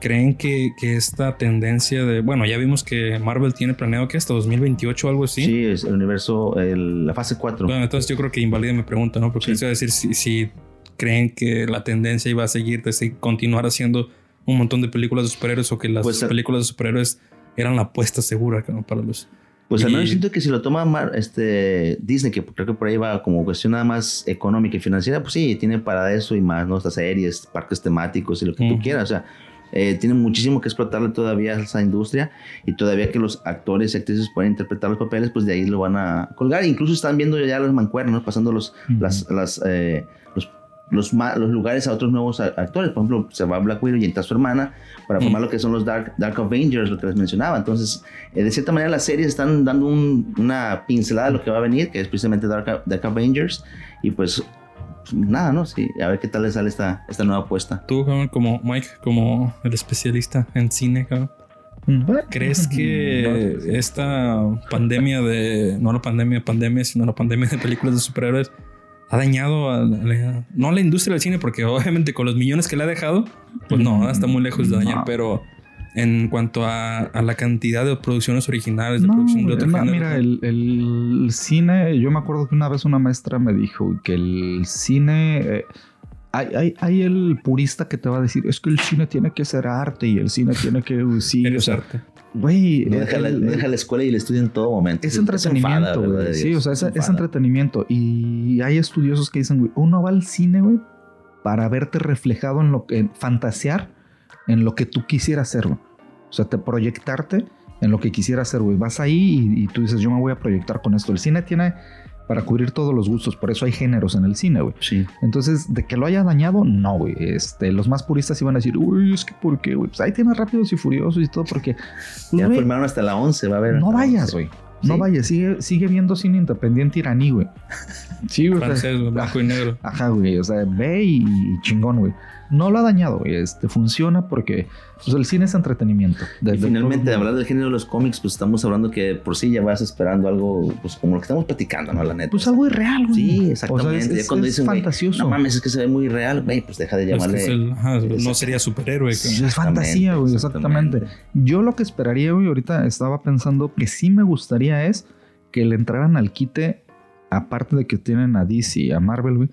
¿creen que, que esta tendencia de, bueno, ya vimos que Marvel tiene planeado que hasta 2028 o algo así? Sí, es el universo, el- la fase 4. Bueno, entonces yo creo que invalida mi pregunta, ¿no? Porque Sí. les iba a decir si, si creen que la tendencia iba a seguir de seguir- continuar haciendo un montón de películas de superhéroes o que las Pues, películas de superhéroes eran la apuesta segura ¿no? para los... Pues al Y- menos siento que si lo toma Mar- este, Disney, que creo que por ahí va como cuestión nada más económica y financiera, pues sí, tiene para eso y más, ¿no? Estas series, parques temáticos y lo que tú Ujú. quieras. O sea, eh, tiene muchísimo que explotarle todavía a esa industria y todavía que los actores y actrices pueden interpretar los papeles, pues de ahí lo van a colgar. Incluso están viendo ya los mancuernos, ¿no? pasando los, Ujú. las, las, eh, los, los, los lugares a otros nuevos a- actores. Por ejemplo, se va Black Widow y entra su hermana para Mm. formar lo que son los Dark, Dark Avengers, lo que les mencionaba. Entonces, eh, de cierta manera, las series están dando un- una pincelada de lo que va a venir, que es precisamente Dark, Dark Avengers. Y pues, pues, nada, ¿no? Sí, a ver qué tal le sale esta, esta nueva apuesta. Tú, cabrón, como Mike, como el especialista en cine, cabrón, ¿crees que esta pandemia de, no la pandemia, pandemia, sino la pandemia de películas de superhéroes ha dañado a la- no a la industria del cine, porque obviamente con los millones que le ha dejado, pues no, está muy lejos de dañar, No. pero en cuanto a, a la cantidad de producciones originales, de No, producción de otro mira, el, el cine, yo me acuerdo que una vez una maestra me dijo que el cine, eh, hay, hay, hay el purista que te va a decir, es que el cine tiene que ser arte y el cine tiene que, sí, eres o sea, arte. Güey, No el- deja, la, el- no deja la escuela y el estudio en todo momento. es entretenimiento, ¿verdad, güey. Sí, o sea, es, entretenimiento. Y hay estudiosos que dicen, güey, uno va al cine, güey, para verte reflejado en lo que, en fantasear en lo que tú quisieras hacer, güey. O sea, te proyectarte en lo que quisieras hacer, güey. Vas ahí y, y tú dices, yo me voy a proyectar con esto. El cine tiene para cubrir todos los gustos, por eso hay géneros en el cine, güey. Sí. Entonces, de que lo haya dañado, no, güey. Este, los más puristas iban a decir, uy, es que ¿por qué, güey? Pues ahí tiene rápidos y furiosos y todo, porque. pues, Ya formaron hasta la 11, va a haber. no vayas, 11. güey. No vayas, sigue, sigue viendo cine independiente iraní, güey. Sí, güey. Francés, güey, blanco y negro. Ajá, güey. O sea, ve y, y chingón, güey. No lo ha dañado, güey. Este funciona porque pues, el cine es entretenimiento. De- Y de finalmente, hablando del género de los cómics, pues estamos hablando que por sí ya vas esperando algo, pues como lo que estamos platicando, ¿no? La neta. Pues algo irreal, güey. Sí, exactamente. O sea, es, Ya cuando es dicen, fantasioso. no mames, es que se ve muy real, güey, pues deja de Es que llamarle. es el- ajá, no sería superhéroe. Sí, es fantasía, güey, exactamente. Yo lo que esperaría, güey, ahorita estaba pensando que sí me gustaría es que le entraran al quite, aparte de que tienen a DC y a Marvel, güey,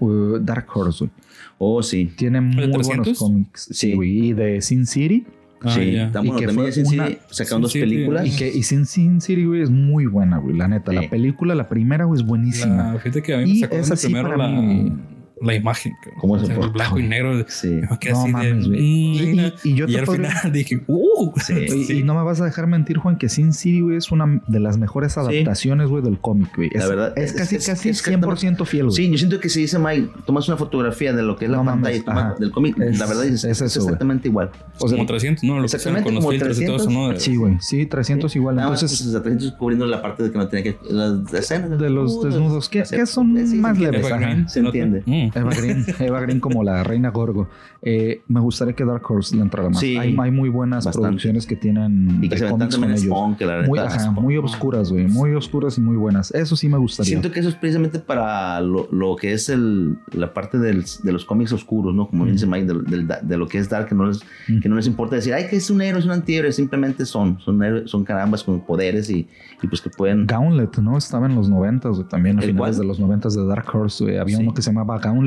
uh, Dark Horse, güey. Oh, sí. Tiene muy 300? buenos cómics. Sí, güey. Y de Sin City. Ah, sí. Tan Y bueno, que también fue de Sin City una- sacaron dos Sin City, películas. Y que y Sin, Sin City, güey, es muy buena, güey. La neta, Sí. la película, la primera, güey, es buenísima. La, fíjate que a mí me Y sacó esa de sí primero para la, mí- la imagen. ¿Cómo se El blanco y negro. Sí. no, mames, de, y, y, yo y al final dije, uh. Sí, Y no me vas a dejar mentir, Juan, que Sin City, güey, es una de las mejores adaptaciones, güey, del cómic, güey. La verdad. Es, casi, es, casi es 100% fiel, güey. Sí, yo siento que si dice Mike, tomas una fotografía de lo que es la no, pantalla mames, del cómic, la verdad es, es eso, exactamente wey. igual. O sea, como 300, ¿no? Lo exactamente con los filtros 300, y todo eso, ¿no? Sí, güey. Sí, 300 igual. Entonces, pues, 300 cubriendo la parte de que no tenía que. Las escenas de los desnudos, que son más leves. Se entiende. Eva Green. Eva Green como la reina Gorgo. Eh, me gustaría que Dark Horse le entrara más. hay, hay, muy buenas producciones que tienen y que se cómics con ellos. Spawn, muy, ajá, muy oscuras, güey. Muy oscuras y muy buenas. Eso sí me gustaría. Siento que eso es precisamente para lo, lo que es el, la parte del, de los cómics oscuros, ¿no? Como mm. dice Mike, de, de, de, lo que es Dark, que no, les, mm. que no les importa decir, ay, que es un héroe, es un antihéroe. Simplemente son, son, son carambas con poderes y, y pues que pueden... Gauntlet, ¿no? Estaba en los noventas, también a finales de los noventas de Dark Horse, güey. Había sí. uno que se llamaba Gauntlet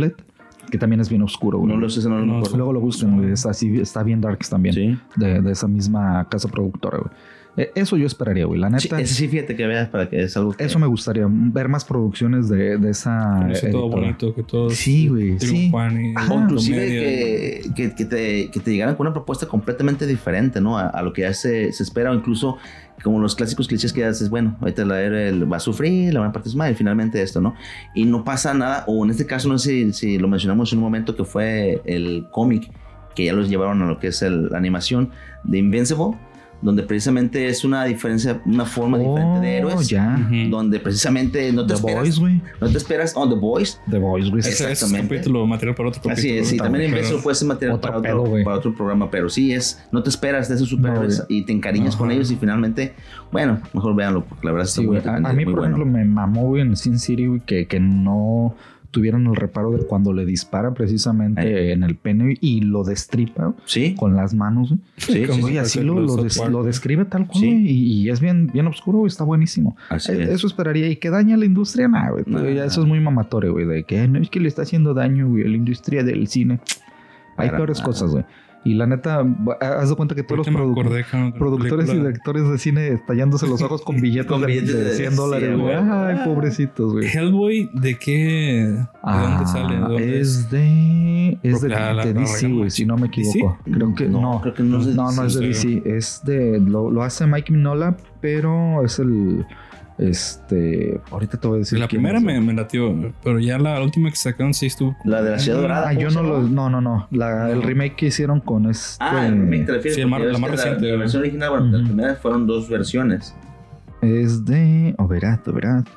que también es bien oscuro. Güey. No lo sé, no lo no, Luego lo busquen, güey. Está, así, está bien darks también. Sí. De, de esa misma casa productora, güey. Eh, eso yo esperaría, güey. La neta. Sí, sí, fíjate que veas para que es algo. Que... Eso me gustaría. Ver más producciones de, de esa. Que todo bonito, que todo. Sí, güey. Sí. o inclusive que, que, que, te, que te llegaran con una propuesta completamente diferente, ¿no? A, a lo que ya se, se espera, o incluso como los clásicos clichés que haces, bueno, ahorita la el va a sufrir, la buena parte es mal, y finalmente esto, ¿no? Y no pasa nada, o en este caso, no sé si, lo mencionamos en un momento que fue el cómic, que ya los llevaron a lo que es la animación de Invincible donde precisamente es una diferencia, una forma diferente de oh, héroes. Ya. Donde precisamente no te The esperas. Boys, no te esperas. Oh, The Boys. The Boys, güey. Exactamente. Es capítulo, material para otro capítulo. Así es, sí. También en eso puede ser material para otro, para otro programa, pero sí es, no te esperas de esos superhéroes no, y te encariñas Ajá. con ellos y finalmente, bueno, mejor véanlo, porque la verdad sí, güey. A, a, mí, por bueno. ejemplo, me mamó, güey, en Sin City, güey, que, que no tuvieron el reparo de cuando le dispara precisamente en el pene y lo destripa ¿Sí? con las manos. Sí, Como, sí, y así lo, lo, des, lo, describe tal cual y, y, es bien, bien oscuro, está buenísimo. Así eso es. esperaría. ¿Y que daña a la industria? Nah, güey. Nah, ya eso es muy mamatore, güey. De que no es que le está haciendo daño, güey, a la industria del cine. Hay Para peores nada. cosas, güey. Y la neta, haz de cuenta que todos los produ acordé, productores y directores de cine tallándose los ojos con billetes, con billetes de, de 100 dólares, güey. Ay, pobrecitos, güey. Hellboy, ¿de qué? ¿De ah, dónde sale? ¿De dónde es de. Es de, la, la, de DC, güey, si no me equivoco. ¿DC? Creo que no. No, creo que no es de No, no es de DC. Es de. Lo, lo hace Mike Minola, pero es el. Este, ahorita te voy a decir. La primera me, me latió, pero ya la última que sacaron sí estuvo. La de la ciudad dorada. Ah, yo no lo. No, no, no. La, el remake que hicieron con este. Ah, el remake te refieres. Sí, el la más reciente. La, la, versión original, bueno, uh -huh. la primera fueron dos versiones. Es de. Oberat, Oberat.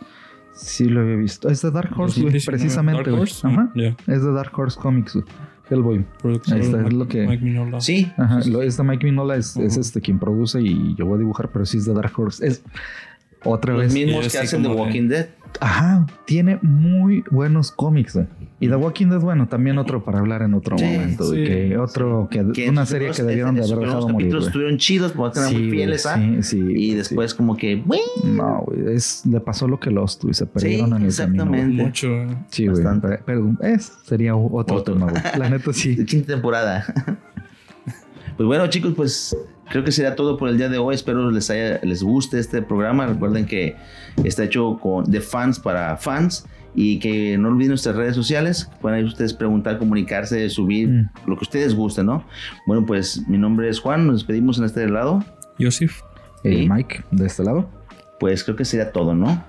Sí, lo había visto. Es de Dark Horse, güey, precisamente. Dark Horse? Ajá. Yeah. Es de Dark Horse Comics, güey. Hellboy. Ahí está, es Mike, lo que. Mike Mignola. Sí, ajá. Lo, es de Mike Mignola, es, uh -huh. es, este quien produce y yo voy a dibujar, pero sí es de Dark Horse. Es otra Los vez. mismos que sí, hacen The Walking de- Dead. Ajá, tiene muy buenos cómics. güey. Y The Walking Dead, bueno, también otro para hablar en otro Sí, momento. sí, que otro, que, Que una serie que debieron de haber dejado morir. güey. estuvieron chidos porque eran muy güey, fieles a. sí, sí, y sí. después, como que. No, güey, es, le pasó lo que los y se perdieron en el camino. exactamente. güey. Mucho. eh. Sí, güey. Bastante. Pero, pero es, sería otro, Otro. tema, güey. La neta sí. Quinta temporada. pues bueno, chicos, pues creo que será todo por el día de hoy. Espero les haya, les guste este programa. Recuerden que está hecho con, de fans para fans. Y que no olviden nuestras redes sociales. Pueden ustedes preguntar, comunicarse, subir Mm. lo que ustedes gusten, ¿no? Bueno, pues mi nombre es Juan. Nos despedimos en este lado. Yosif. Sí. Mike, de este lado. Pues creo que sería todo, ¿no?